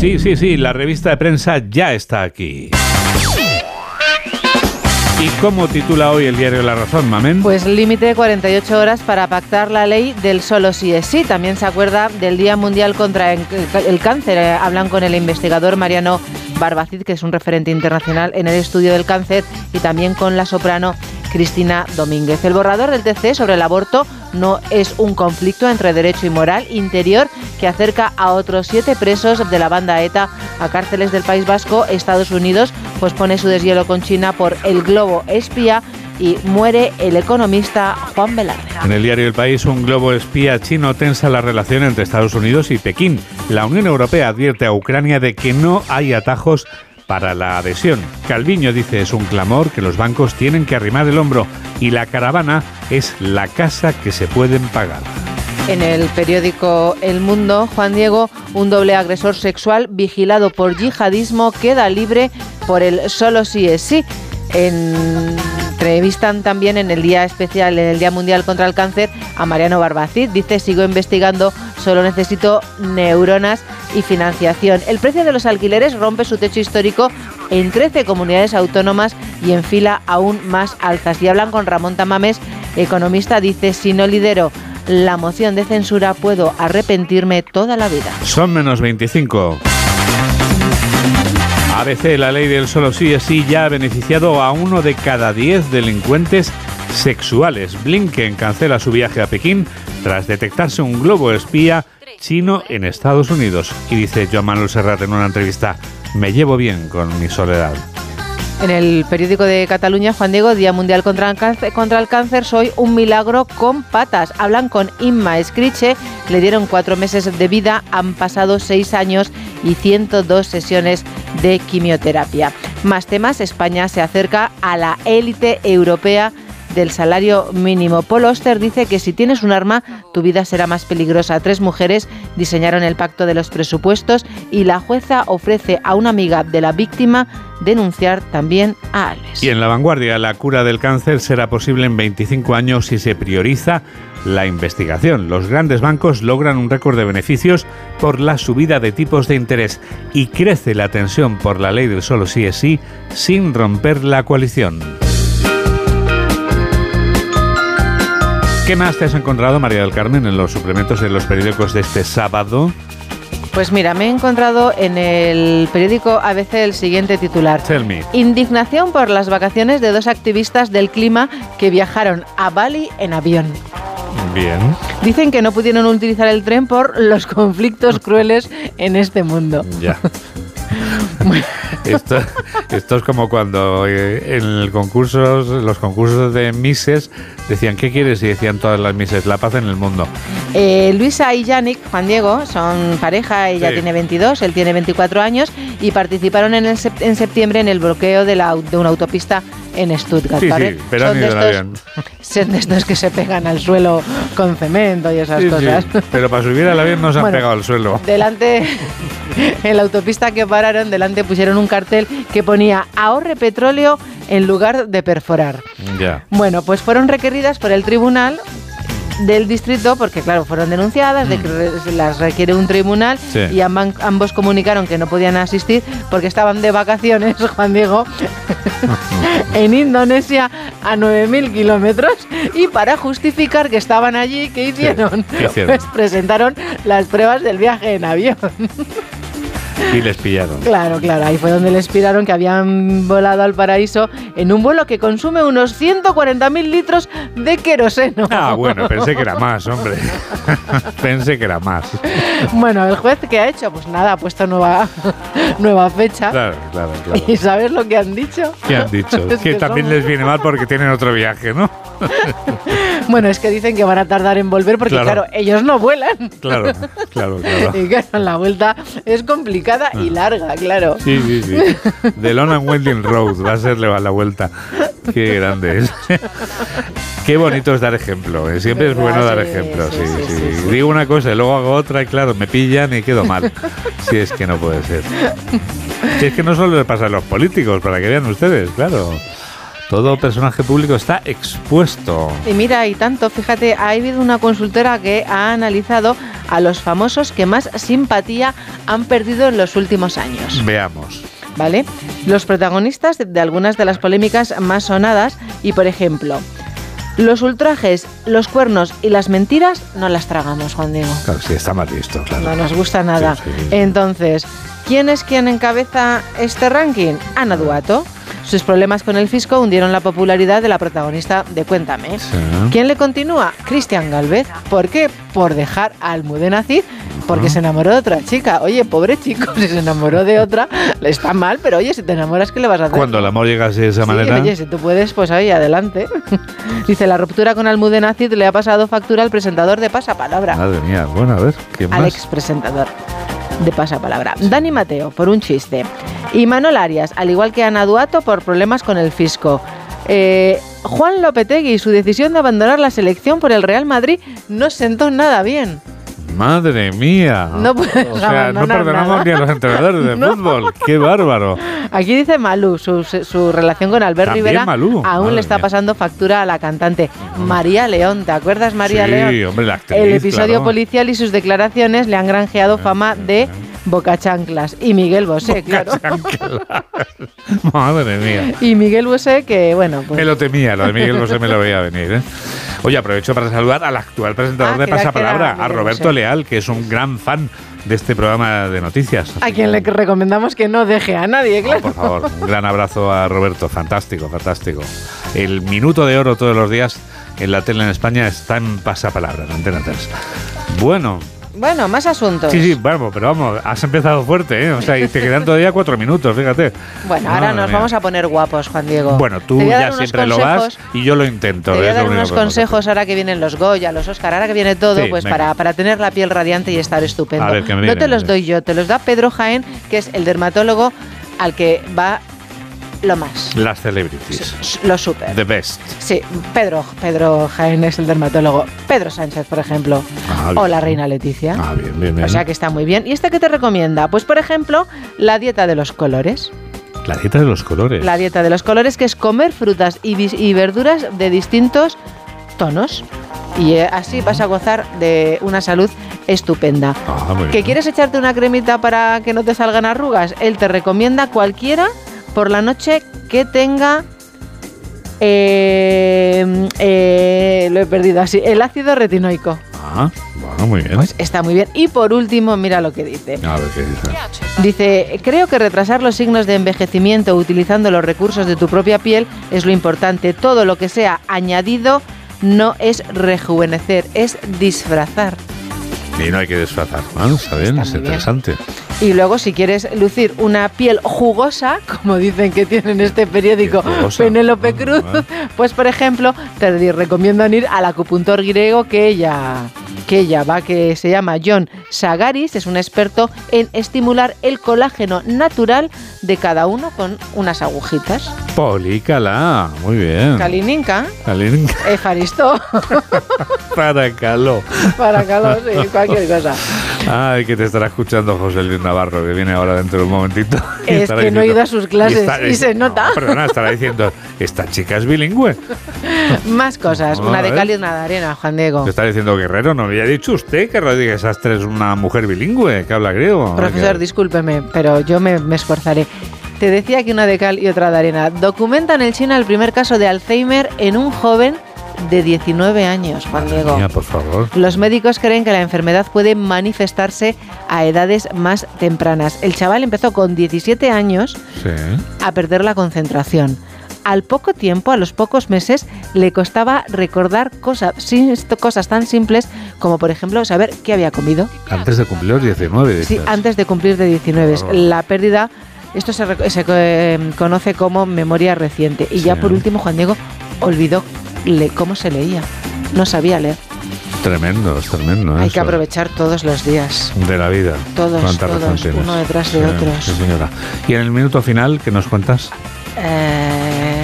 Sí, sí, sí, la revista de prensa ya está aquí. ¿Y cómo titula hoy el diario La Razón, Mamen? Pues límite de 48 horas para pactar la ley del solo sí es sí. También se acuerda del Día Mundial contra el Cáncer. Eh, Hablan con el investigador Mariano Barbacid, que es un referente internacional en el estudio del cáncer, y también con la soprano Cristina Domínguez. El borrador del TC sobre el aborto no es un conflicto entre derecho y moral interior que acerca a otros siete presos de la banda ETA a cárceles del País Vasco. Estados Unidos pues pone su deshielo con China por el globo espía y muere el economista Juan Velarde. En el diario El País, un globo espía chino tensa la relación entre Estados Unidos y Pekín. La Unión Europea advierte a Ucrania de que no hay atajos para la adhesión. Calviño dice es un clamor que los bancos tienen que arrimar el hombro y la caravana es la casa que se pueden pagar. En el periódico El Mundo, Juan Diego, un doble agresor sexual vigilado por yihadismo queda libre por el solo sí es sí. Entrevistan también en el Día Especial, en el Día Mundial contra el Cáncer, a Mariano Barbacid. Dice, sigo investigando, solo necesito neuronas y financiación. El precio de los alquileres rompe su techo histórico en 13 comunidades autónomas y en fila aún más alzas. Y hablan con Ramón Tamames, economista, dice, si no lidero la moción de censura puedo arrepentirme toda la vida. Son menos 25. ABC, la ley del solo sí es sí, ya ha beneficiado a uno de cada diez delincuentes sexuales. Blinken cancela su viaje a Pekín tras detectarse un globo espía chino en Estados Unidos. Y dice Joan Manuel Serrat en una entrevista, me llevo bien con mi soledad. En el periódico de Cataluña, Juan Diego, Día Mundial contra el, Cáncer, contra el Cáncer, soy un milagro con patas. Hablan con Inma Escriche, le dieron cuatro meses de vida, han pasado seis años y 102 sesiones de quimioterapia. Más temas, España se acerca a la élite europea del salario mínimo. Paul Oster dice que si tienes un arma, tu vida será más peligrosa. Tres mujeres diseñaron el pacto de los presupuestos y la jueza ofrece a una amiga de la víctima denunciar también a Alex. Y en la vanguardia, la cura del cáncer será posible en 25 años si se prioriza la investigación. Los grandes bancos logran un récord de beneficios por la subida de tipos de interés y crece la tensión por la ley del solo sí es sí sin romper la coalición. ¿Qué más te has encontrado, María del Carmen, en los suplementos de los periódicos de este sábado? Pues mira, me he encontrado en el periódico ABC el siguiente titular. Tell me. Indignación por las vacaciones de dos activistas del clima que viajaron a Bali en avión. Bien. Dicen que no pudieron utilizar el tren por los conflictos crueles en este mundo. Ya. Esto, esto, es como cuando eh, en el concursos, los concursos de Mises decían ¿qué quieres? y decían todas las Mises, la paz en el mundo. Eh, Luisa y Yannick, Juan Diego, son pareja, ella Sí. tiene 22, él tiene 24 años y participaron en, el sep- en septiembre en el bloqueo de, la, de una autopista en Stuttgart. Sí, ¿vale? sí, pero son, de estos, son de estos que se pegan al suelo con cemento y esas sí, cosas. Pero para subir al avión no se han Bueno, pegado al suelo. Delante, en la autopista que pararon, delante pusieron un cartel que ponía ahorre petróleo en lugar de perforar. Ya. Bueno, pues fueron requeridas por el tribunal del distrito porque claro fueron denunciadas de que las requiere un tribunal Mm. Sí. y amban- ambos comunicaron que no podían asistir porque estaban de vacaciones Juan Diego en Indonesia a 9.000 kilómetros y para justificar que estaban allí ¿qué hicieron? ¿qué hicieron? pues presentaron las pruebas del viaje en avión Y les pillaron. Claro, claro, ahí fue donde les piraron que habían volado al paraíso en un vuelo que consume unos 140.000 litros de queroseno. Ah, bueno, pensé que era más, hombre. pensé que era más. Bueno, el juez que ha hecho, pues nada, ha puesto nueva, nueva fecha. Claro, claro, claro. ¿Y sabes lo que han dicho? ¿Qué han dicho? Es que que también son- les viene mal porque tienen otro viaje, ¿no? Bueno, es que dicen que van a tardar en volver porque, Claro. claro, ellos no vuelan. Claro, claro, claro. Y claro, la vuelta es complicada y larga, claro. Sí, sí, sí. The Lone and Winding Road va a ser la la vuelta. Qué grande es. Qué bonito es dar ejemplo. ¿eh? Siempre es ¿Verdad? bueno dar ejemplo. Sí, sí, sí, sí, sí. Digo una cosa y luego hago otra y claro, me pillan y quedo mal. Si es que no puede ser. Si es que no solo le pasa a los políticos, para que vean ustedes, claro. Todo personaje público está expuesto. Y mira, y tanto, fíjate, ha habido una consultora que ha analizado a los famosos que más simpatía han perdido en los últimos años. Veamos. ¿Vale? Los protagonistas de, algunas de las polémicas más sonadas y, por ejemplo, los ultrajes, los cuernos y las mentiras no las tragamos, Juan Diego. Claro, sí, está mal visto, claro. No nos gusta nada. Sí, sí, sí. Entonces, ¿quién es quien encabeza este ranking? Ana Duato. Sus problemas con el fisco hundieron la popularidad de la protagonista de Cuéntame. ¿Quién le continúa? Cristian Galvez. ¿Por qué? Por dejar a Almudena Cid porque se enamoró de otra chica. Oye, pobre chico, si se enamoró de otra, le está mal, pero oye, si te enamoras, ¿qué le vas a hacer? Cuando el amor llega así de esa Sí, manera. oye, si tú puedes, pues ahí, adelante. Dice, la ruptura con Almudena Cid le ha pasado factura al presentador de Pasapalabra. Madre mía, bueno, a ver, ¿qué más? al ex presentador de Pasapalabra. Dani Mateo, por un chiste. Y Manol Arias, al igual que Ana Duato, por problemas con el fisco. Eh, Juan Lopetegui, su decisión de abandonar la selección por el Real Madrid no sentó nada bien. Madre mía. No o sea, no perdonamos nada. ni a los entrenadores de No. fútbol. Qué bárbaro. Aquí dice Malú, su, su relación con Albert También Rivera Malú, aún madre le está mía. pasando factura a la cantante María León. ¿Te acuerdas, María sí, León? hombre, la actriz, El episodio claro. policial y sus declaraciones le han granjeado fama de bocachanclas. Y Miguel Bosé, claro. Madre mía. Y Miguel Bosé, que bueno, pues Me lo temía, lo de Miguel Bosé me lo veía venir. ¿eh? Oye, aprovecho para saludar al actual presentador Ah, de Pasapalabra, a Roberto. Leal, que es un gran fan de este programa de noticias. a quien le recomendamos que no deje a nadie, claro. Por favor, un gran abrazo a Roberto, fantástico, fantástico. El minuto de oro todos los días en la tele en España está en Pasapalabra, en Antena 3. Bueno, Bueno, más asuntos. sí, sí, vamos, pero vamos, has empezado fuerte, ¿eh? O sea, y te quedan todavía cuatro minutos, fíjate. Bueno, ahora nos mía. vamos a poner guapos, Juan Diego. Bueno, tú a ya siempre lo vas y yo lo intento. Te voy a es lo dar unos consejos ahora que vienen los Goya, los Oscar, ahora que viene todo, Sí, pues venga. para, para tener la piel radiante y estar estupendo. A ver, que me no viene, te los doy yo, te los da Pedro Jaén, que es el dermatólogo al que va lo más, Las celebrities. lo super. The best. Sí, Pedro, Pedro Jaén es el dermatólogo. Pedro Sánchez, por ejemplo. Ah, o la reina Leticia. Ah, bien, bien, bien. O sea que está muy bien. ¿Y este qué te recomienda? Pues, por ejemplo, la dieta de los colores. La dieta de los colores. La dieta de los colores, que es comer frutas y, verduras de distintos tonos. Y eh, así vas a gozar de una salud estupenda. Ah, ¿Que quieres echarte una cremita para que no te salgan arrugas? Él te recomienda cualquiera por la noche que tenga... eh, eh, lo he perdido así. El ácido retinoico. Ah, bueno, muy bien. Está muy bien. Y por último, mira lo que dice. A ver qué dice. Dice, creo que retrasar los signos de envejecimiento utilizando los recursos de tu propia piel es lo importante. Todo lo que sea añadido no es rejuvenecer, es disfrazar. Y no hay que disfrazar. Bueno, está bien, es interesante. Y luego si quieres lucir una piel jugosa, como dicen que tiene en este periódico. Penélope Cruz, pues por ejemplo te recomiendan ir al acupuntor griego que ella, que ella va, que se llama John Sagaris, es un experto en estimular el colágeno natural de cada uno con unas agujitas. Polícala, muy bien. Kalininka, Kalininka. Efaristo, Para caló. para calor, sí, cualquier cosa. Ay, que te estará escuchando José Luis Navarro, que viene ahora dentro de un momentito. Es que no he ido a sus clases y se nota. No, perdona, estará diciendo, esta chica es bilingüe. Más cosas, una de cal y una de arena, Juan Diego. Te está diciendo Guerrero, ¿no había dicho usted que Rodríguez Astre es una mujer bilingüe que habla griego? Profesor, discúlpeme, pero yo me, me esforzaré. Te decía que una de cal y otra de arena. Documentan en China el primer caso de Alzheimer en un joven de 19 años, Juan Diego. Mía, por favor. Los médicos creen que la enfermedad puede manifestarse a edades más tempranas. El chaval empezó con 17 años Sí. a perder la concentración. Al poco tiempo, a los pocos meses, le costaba recordar cosas, cosas tan simples como, por ejemplo, saber qué había comido. Antes de cumplir los 19, dices. Sí, antes de cumplir de 19. La pérdida, esto se, eh, conoce como memoria reciente. Y ya por último, Juan Diego olvidó le- cómo se leía. No sabía leer. Tremendo, es tremendo. Hay eso. que aprovechar todos los días. De la vida. Todos, todos, uno detrás de Sí, otros. Sí, señora. Y en el minuto final, ¿qué nos cuentas? Eh,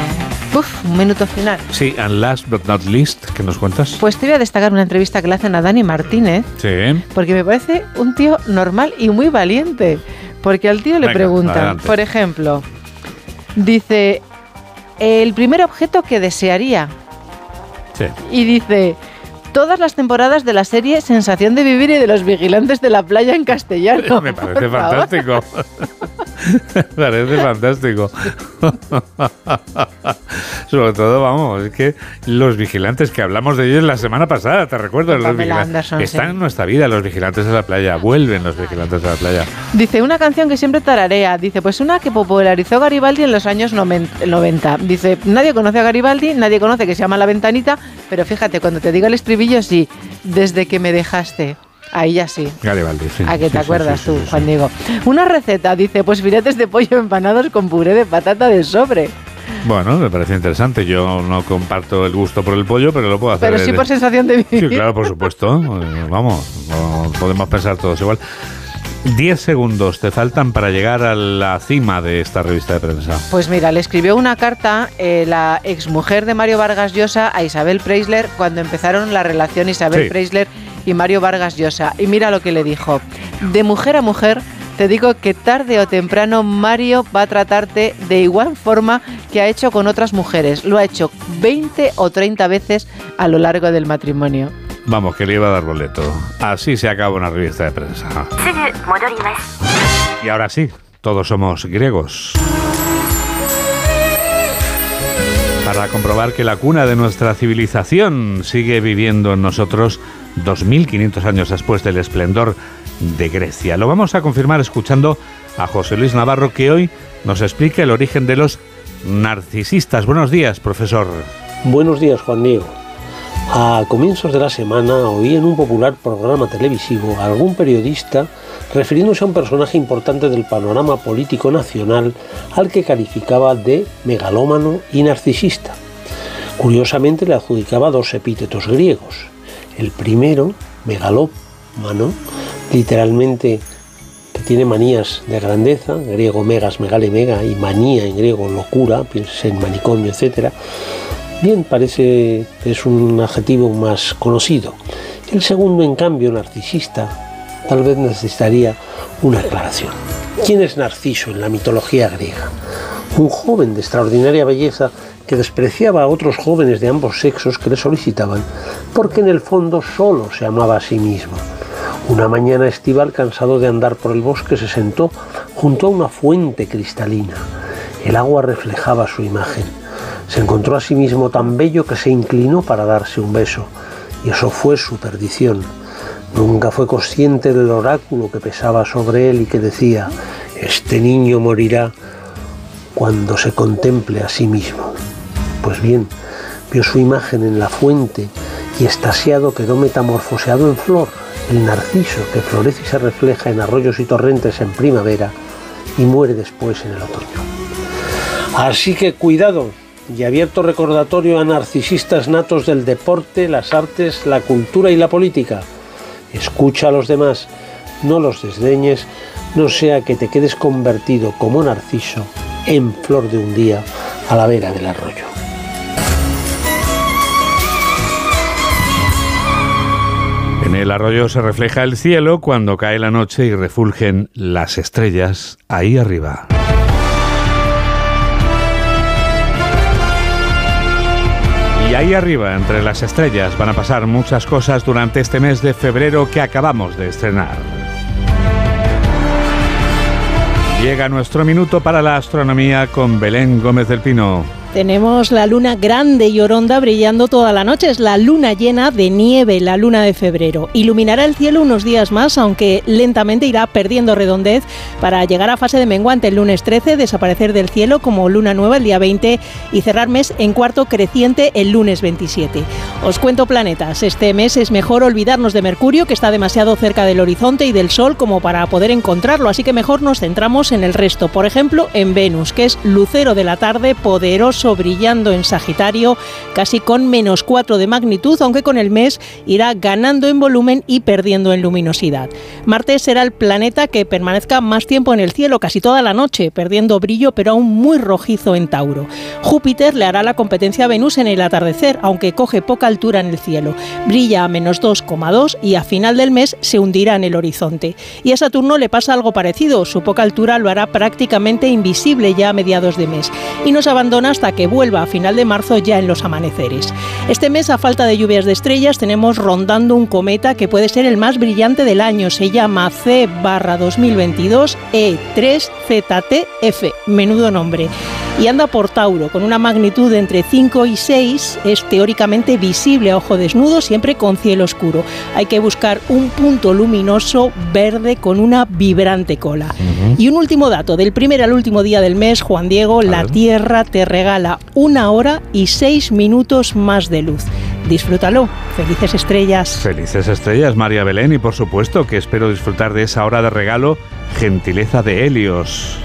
uf, un minuto final. Sí, and last but not least, ¿qué nos cuentas? Pues te voy a destacar una entrevista que le hacen a Dani Martínez, Sí. porque me parece un tío normal y muy valiente. Porque al tío le preguntan, adelante. por ejemplo, dice, el primer objeto que desearía. Sí. Y dice, todas las temporadas de la serie Sensación de Vivir y de los Vigilantes de la Playa en castellano. Me parece fantástico. Parece fantástico. Sobre todo, vamos, es que los vigilantes que hablamos de ellos la semana pasada, te recuerdo, los Anderson, están sí. en nuestra vida, los vigilantes de la playa, vuelven los vigilantes de la playa. Dice, una canción que siempre tararea. Dice, pues una que popularizó Garibaldi en los años noven- 90. Dice, nadie conoce a Garibaldi, nadie conoce que se llama La Ventanita, pero fíjate, cuando te diga el estribillo, sí, desde que me dejaste. Ahí ya sí. Garibaldi, sí. ¿A que Sí, te sí, acuerdas sí, tú, sí, sí. Juan Diego? Una receta, dice, pues filetes de pollo empanados con puré de patata de sobre. Bueno, me parece interesante. Yo no comparto el gusto por el pollo, pero lo puedo hacer. Pero sí por sensación de Sí, vivir. claro, por supuesto. Eh, Vamos, no podemos pensar todos igual. Diez segundos te faltan para llegar a la cima de esta revista de prensa. Pues mira, le escribió una carta eh, la exmujer de Mario Vargas Llosa a Isabel Preisler cuando empezaron la relación Isabel Sí. Preisler y Mario Vargas Llosa. Y mira lo que le dijo. De mujer a mujer, te digo que tarde o temprano Mario va a tratarte de igual forma que ha hecho con otras mujeres. Lo ha hecho 20 o 30 veces a lo largo del matrimonio. Vamos, que le iba a dar boleto. Así se acaba una revista de prensa. Y ahora sí, todos somos griegos. Para comprobar que la cuna de nuestra civilización sigue viviendo en nosotros 2500 años después del esplendor de Grecia. Lo vamos a confirmar escuchando a José Luis Navarro que hoy nos explica el origen de los narcisistas. Buenos días, profesor. Buenos días, Juan Diego. A comienzos de la semana oí en un popular programa televisivo a algún periodista refiriéndose a un personaje importante del panorama político nacional al que calificaba de megalómano y narcisista. Curiosamente le adjudicaba dos epítetos griegos. El primero, megalómano, literalmente que tiene manías de grandeza, griego megas, megale, mega, y manía en griego locura, pienses en manicomio, etc. Bien, parece que es un adjetivo más conocido. El segundo, en cambio, narcisista, tal vez necesitaría una aclaración. ¿Quién es Narciso en la mitología griega? Un joven de extraordinaria belleza que despreciaba a otros jóvenes de ambos sexos que le solicitaban porque en el fondo solo se amaba a sí mismo. Una mañana estival, cansado de andar por el bosque, se sentó junto a una fuente cristalina. El agua reflejaba su imagen. Se encontró a sí mismo tan bello que se inclinó para darse un beso. Y eso fue su perdición. Nunca fue consciente del oráculo que pesaba sobre él y que decía, este niño morirá cuando se contemple a sí mismo. Pues bien, vio su imagen en la fuente y estasiado quedó metamorfoseado en flor, el narciso que florece y se refleja en arroyos y torrentes en primavera y muere después en el otoño. Así que cuidado y abierto recordatorio a narcisistas natos del deporte, las artes, la cultura y la política. Escucha a los demás, no los desdeñes, no sea que te quedes convertido como narciso en flor de un día a la vera del arroyo. El arroyo se refleja el cielo cuando cae la noche y refulgen las estrellas ahí arriba. Y ahí arriba, entre las estrellas, van a pasar muchas cosas durante este mes de febrero que acabamos de estrenar. Llega nuestro minuto para la astronomía con Belén Gómez del Pino. Tenemos la luna grande y oronda brillando toda la noche. Es la luna llena de nieve, la luna de febrero. Iluminará el cielo unos días más, aunque lentamente irá perdiendo redondez para llegar a fase de menguante el lunes 13, desaparecer del cielo como luna nueva el día 20 y cerrar mes en cuarto creciente el lunes 27. Os cuento planetas. Este mes es mejor olvidarnos de Mercurio, que está demasiado cerca del horizonte y del Sol como para poder encontrarlo, así que mejor nos centramos en el resto. Por ejemplo, en Venus, que es lucero de la tarde, poderoso brillando en Sagitario, casi con menos 4 de magnitud, aunque con el mes irá ganando en volumen y perdiendo en luminosidad. Marte será el planeta que permanezca más tiempo en el cielo, casi toda la noche, perdiendo brillo, pero aún muy rojizo en Tauro. Júpiter le hará la competencia a Venus en el atardecer, aunque coge poca altura en el cielo. Brilla a menos 2,2 y a final del mes se hundirá en el horizonte. Y a Saturno le pasa algo parecido, su poca altura lo hará prácticamente invisible ya a mediados de mes. Y nos abandona hasta que vuelva a final de marzo ya en los amaneceres. Este mes, a falta de lluvias de estrellas, tenemos rondando un cometa que puede ser el más brillante del año. Se llama C 2022 E3ZTF. Menudo nombre. Y anda por Tauro, con una magnitud de entre 5 y 6, es teóricamente visible a ojo desnudo, siempre con cielo oscuro. Hay que buscar un punto luminoso verde con una vibrante cola. Y un último dato, del primer al último día del mes, Juan Diego, la Tierra te regala una hora y seis minutos más de luz. Disfrútalo. Felices estrellas. Felices estrellas, María Belén, y por supuesto que espero disfrutar de esa hora de regalo, gentileza de Helios.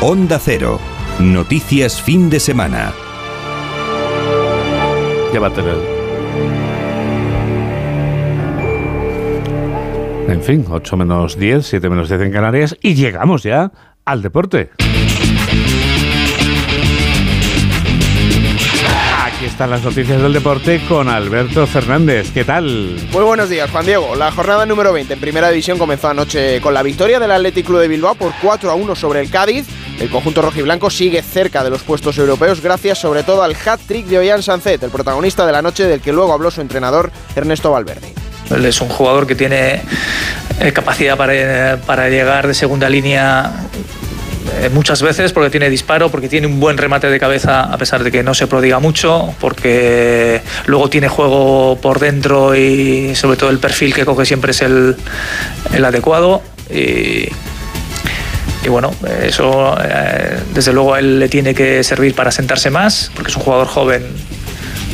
Onda Cero. Noticias fin de semana. Llévatelo. En fin, 8 menos 10, 7 menos 10 en Canarias y llegamos ya al deporte. Aquí están las noticias del deporte con Alberto Fernández. ¿Qué tal? Muy buenos días, Juan Diego. La jornada número 20 en Primera División comenzó anoche con la victoria del Athletic Club de Bilbao por 4 a 1 sobre el Cádiz. El conjunto rojiblanco sigue cerca de los puestos europeos gracias sobre todo al hat-trick de Ollán Sancet, el protagonista de la noche del que luego habló su entrenador Ernesto Valverde. Él es un jugador que tiene eh, capacidad para, para llegar de segunda línea eh, muchas veces porque tiene disparo, porque tiene un buen remate de cabeza a pesar de que no se prodiga mucho, porque luego tiene juego por dentro y sobre todo el perfil que coge siempre es el, el adecuado. Y, y bueno, eso eh, desde luego a él le tiene que servir para sentarse más, porque es un jugador joven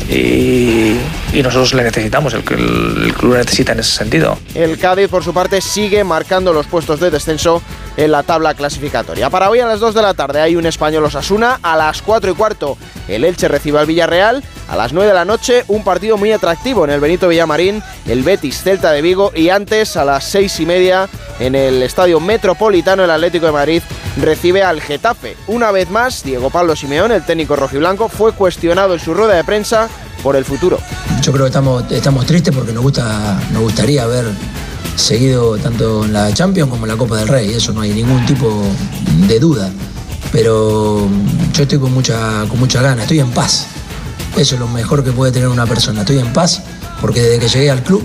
y, nosotros le necesitamos, el, el, el club necesita en ese sentido. El Cádiz, por su parte, sigue marcando los puestos de descenso en la tabla clasificatoria. Para hoy a las 2 de la tarde hay un español Osasuna, a las 4 y cuarto el Elche recibe al Villarreal, a las 9 de la noche un partido muy atractivo en el Benito Villamarín, el Betis Celta de Vigo y antes a las 6 y media en el Estadio Metropolitano el Atlético de Madrid recibe al Getafe. Una vez más, Diego Pablo Simeón, el técnico rojiblanco, fue cuestionado en su rueda de prensa por el futuro. Yo creo que estamos, tristes porque nos, gusta, nos gustaría ver seguido tanto en la Champions como en la Copa del Rey, eso no hay ningún tipo de duda. Pero yo estoy con mucha, con mucha gana, estoy en paz. Eso es lo mejor que puede tener una persona. Estoy en paz porque desde que llegué al club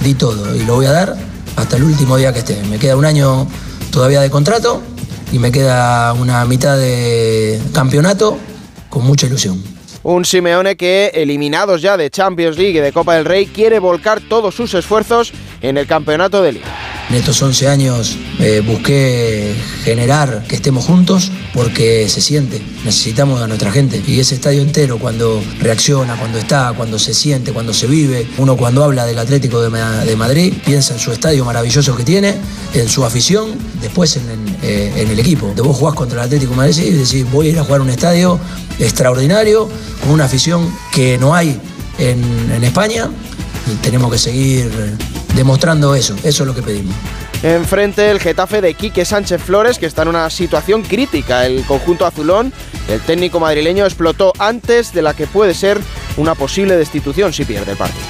di todo y lo voy a dar hasta el último día que esté. Me queda un año todavía de contrato y me queda una mitad de campeonato con mucha ilusión. Un Simeone que, eliminados ya de Champions League y de Copa del Rey, quiere volcar todos sus esfuerzos en el campeonato de liga. En estos 11 años eh, busqué generar que estemos juntos porque se siente, necesitamos a nuestra gente. Y ese estadio entero cuando reacciona, cuando está, cuando se siente, cuando se vive, uno cuando habla del Atlético de, Madrid piensa en su estadio maravilloso que tiene, en su afición, después eh, en el equipo. De vos jugás contra el Atlético de Madrid y decís voy a ir a jugar un estadio extraordinario, con una afición que no hay en, en España y tenemos que seguir demostrando eso, eso es lo que pedimos. Enfrente el Getafe de Quique Sánchez Flores, que está en una situación crítica. El conjunto azulón, el técnico madrileño, explotó antes de la que puede ser una posible destitución si pierde el partido.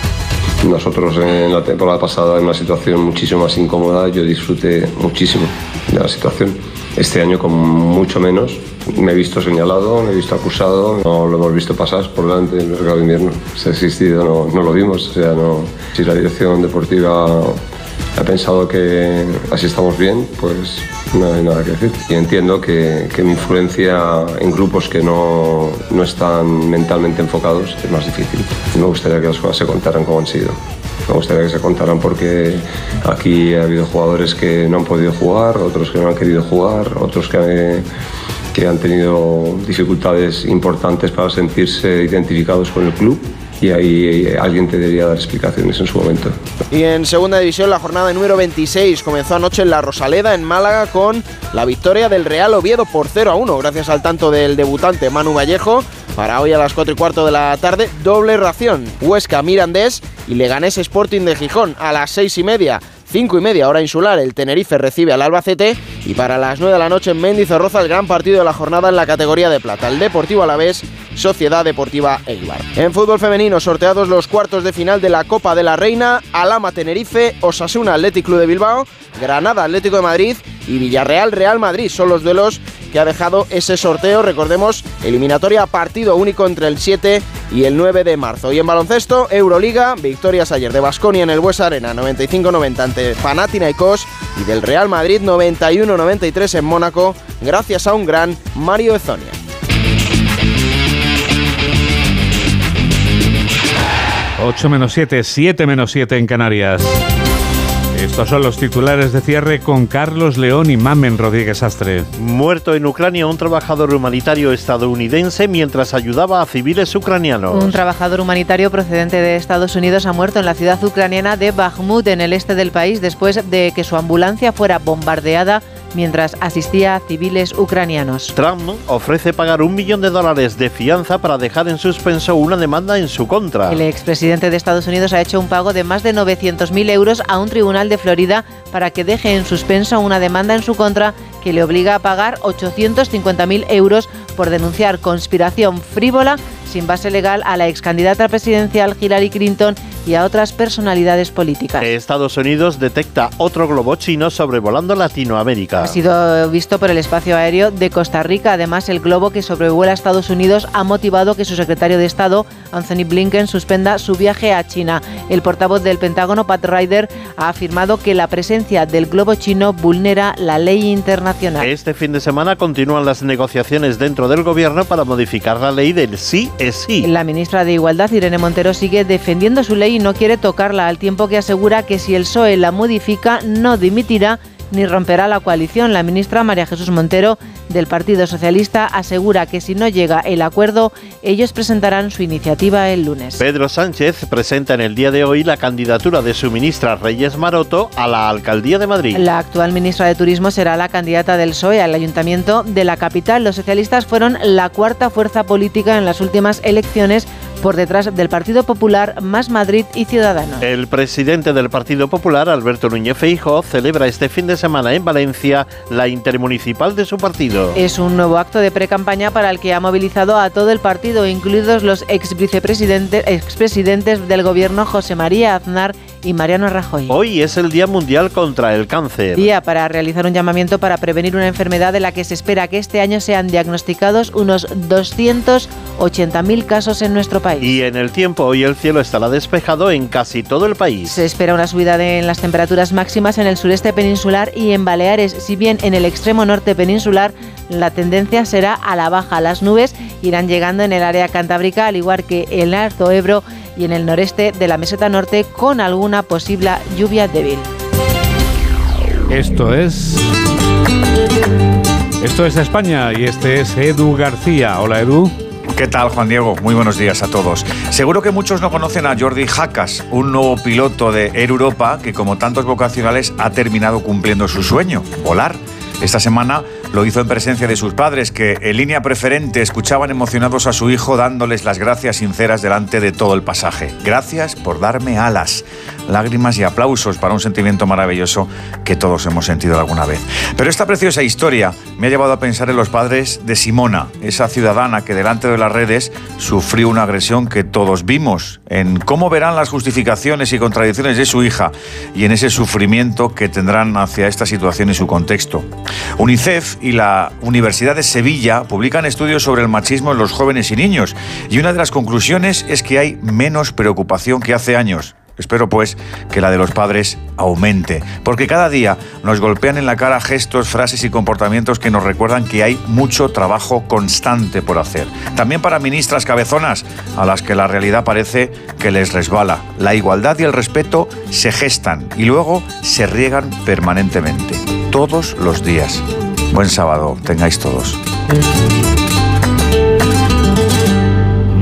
Nosotros en la temporada pasada en una situación muchísimo más incómoda, yo disfruté muchísimo de la situación. Este año con mucho menos, me he visto señalado, me he visto acusado, no lo hemos visto pasar por delante del mercado de invierno. Si ha existido, no, lo vimos. O sea, no, si la dirección deportiva ha pensado que así estamos bien, pues no hay nada que decir. Y entiendo que, que mi influencia en grupos que no, no están mentalmente enfocados es más difícil. Me gustaría que las cosas se contaran como han sido. Me gustaría que se contaran porque aquí ha habido jugadores que no han podido jugar, otros que no han querido jugar, otros que, que han tenido dificultades importantes para sentirse identificados con el club y ahí alguien te debería dar explicaciones en su momento. Y en segunda división, la jornada número 26 comenzó anoche en la Rosaleda, en Málaga, con la victoria del Real Oviedo por 0 a 1, gracias al tanto del debutante Manu Vallejo. Para hoy a las 4 y cuarto de la tarde, doble ración. Huesca Mirandés y Leganés Sporting de Gijón a las 6 y media. 5 y media hora insular, el Tenerife recibe al Albacete y para las 9 de la noche en Mendizorroza el gran partido de la jornada en la categoría de plata, el Deportivo Alavés, Sociedad Deportiva Eibar. En fútbol femenino, sorteados los cuartos de final de la Copa de la Reina, Alama Tenerife, Osasuna Athletic Club de Bilbao, Granada Atlético de Madrid y Villarreal Real Madrid son los duelos que ha dejado ese sorteo, recordemos, eliminatoria partido único entre el 7 y el 9 de marzo. Y en baloncesto, Euroliga, victorias ayer de Basconia en el Bues Arena 95-90 ante Panathinaikos y del Real Madrid 91-93 en Mónaco, gracias a un gran Mario Ezonia. ...8 menos 7, 7 menos 7 en Canarias. Estos son los titulares de cierre con Carlos León y Mamen Rodríguez Astre. Muerto en Ucrania un trabajador humanitario estadounidense mientras ayudaba a civiles ucranianos. Un trabajador humanitario procedente de Estados Unidos ha muerto en la ciudad ucraniana de Bakhmut, en el este del país, después de que su ambulancia fuera bombardeada mientras asistía a civiles ucranianos. Trump ofrece pagar un millón de dólares de fianza para dejar en suspenso una demanda en su contra. El expresidente de Estados Unidos ha hecho un pago de más de 900.000 euros a un tribunal de Florida para que deje en suspenso una demanda en su contra que le obliga a pagar 850.000 euros por denunciar conspiración frívola sin base legal a la ex candidata presidencial Hillary Clinton y a otras personalidades políticas. Estados Unidos detecta otro globo chino sobrevolando Latinoamérica. Ha sido visto por el espacio aéreo de Costa Rica. Además, el globo que sobrevuela Estados Unidos ha motivado que su secretario de Estado, Anthony Blinken, suspenda su viaje a China. El portavoz del Pentágono, Pat Ryder, ha afirmado que la presencia del globo chino vulnera la ley internacional. Este fin de semana continúan las negociaciones dentro del gobierno para modificar la ley del sí es sí. La ministra de Igualdad, Irene Montero, sigue defendiendo su ley y no quiere tocarla, al tiempo que asegura que si el PSOE la modifica, no dimitirá ni romperá la coalición. La ministra María Jesús Montero del Partido Socialista asegura que si no llega el acuerdo, ellos presentarán su iniciativa el lunes. Pedro Sánchez presenta en el día de hoy la candidatura de su ministra Reyes Maroto a la alcaldía de Madrid. La actual ministra de Turismo será la candidata del PSOE al ayuntamiento de la capital. Los socialistas fueron la cuarta fuerza política en las últimas elecciones por detrás del Partido Popular, Más Madrid y Ciudadanos. El presidente del Partido Popular, Alberto Núñez Feijóo, celebra este fin de semana en Valencia la intermunicipal de su partido. Es un nuevo acto de pre-campaña para el que ha movilizado a todo el partido, incluidos los ex vicepresidentes, expresidentes del gobierno José María Aznar y Mariano Rajoy. Hoy es el Día Mundial contra el Cáncer. Día para realizar un llamamiento para prevenir una enfermedad de la que se espera que este año sean diagnosticados unos 280.000 casos en nuestro país. Y en el tiempo, hoy el cielo estará despejado en casi todo el país. Se espera una subida de, en las temperaturas máximas en el sureste peninsular y en Baleares, si bien en el extremo norte peninsular la tendencia será a la baja. Las nubes irán llegando en el área cantábrica, al igual que en el Alto Ebro y en el noreste de la meseta norte, con alguna posible lluvia débil. Esto es. Esto es España y este es Edu García. Hola Edu. ¿Qué tal, Juan Diego? Muy buenos días a todos. Seguro que muchos no conocen a Jordi Jacas, un nuevo piloto de Air Europa que, como tantos vocacionales, ha terminado cumpliendo su sueño, volar. Esta semana lo hizo en presencia de sus padres, que en línea preferente escuchaban emocionados a su hijo dándoles las gracias sinceras delante de todo el pasaje. Gracias por darme alas, lágrimas y aplausos para un sentimiento maravilloso que todos hemos sentido alguna vez. Pero esta preciosa historia me ha llevado a pensar en los padres de Simona, esa ciudadana que delante de las redes sufrió una agresión que todos vimos, en cómo verán las justificaciones y contradicciones de su hija y en ese sufrimiento que tendrán hacia esta situación y su contexto. UNICEF y la Universidad de Sevilla publican estudios sobre el machismo en los jóvenes y niños y una de las conclusiones es que hay menos preocupación que hace años. Espero pues que la de los padres aumente, porque cada día nos golpean en la cara gestos, frases y comportamientos que nos recuerdan que hay mucho trabajo constante por hacer. También para ministras cabezonas, a las que la realidad parece que les resbala. La igualdad y el respeto se gestan y luego se riegan permanentemente, todos los días. Buen sábado, tengáis todos.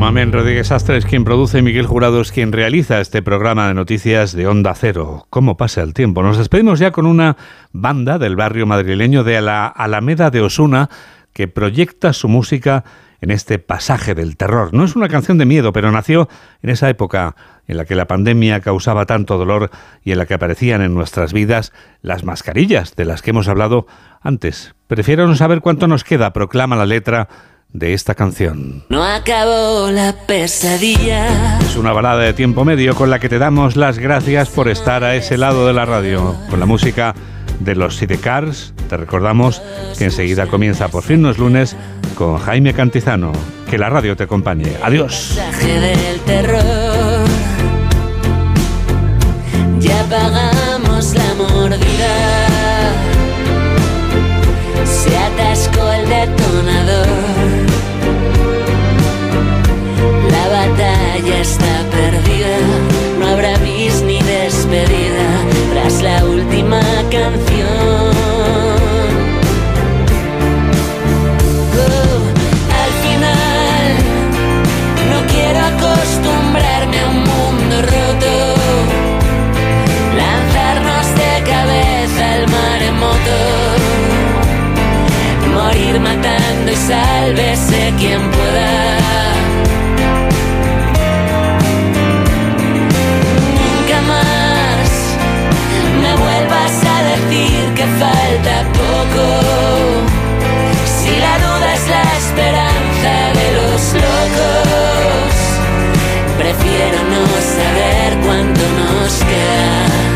Mamen Rodríguez Astre es quien produce Miguel Jurado es quien realiza este programa de noticias de Onda Cero. ¿Cómo pasa el tiempo? Nos despedimos ya con una banda del barrio madrileño de la Alameda de Osuna que proyecta su música en este pasaje del terror. No es una canción de miedo, pero nació en esa época en la que la pandemia causaba tanto dolor y en la que aparecían en nuestras vidas las mascarillas de las que hemos hablado antes. Prefiero no saber cuánto nos queda, proclama la letra de esta canción. No acabó la pesadilla. Es una balada de tiempo medio con la que te damos las gracias por estar a ese lado de la radio, con la música de los Sidecars. Te recordamos que enseguida comienza por fin los lunes con Jaime Cantizano. Que la radio te acompañe. Adiós. del terror. Ya pagamos la mordida. Se atascó el detonador. Está perdida. No habrá bis ni despedida. serás la última canción. Oh, al final, no quiero acostumbrarme a un mundo roto. Lanzarnos de cabeza al maremoto. Morir matando y sálvese quien falta poco. Si la duda es la esperanza de los locos, prefiero no saber cuánto nos queda.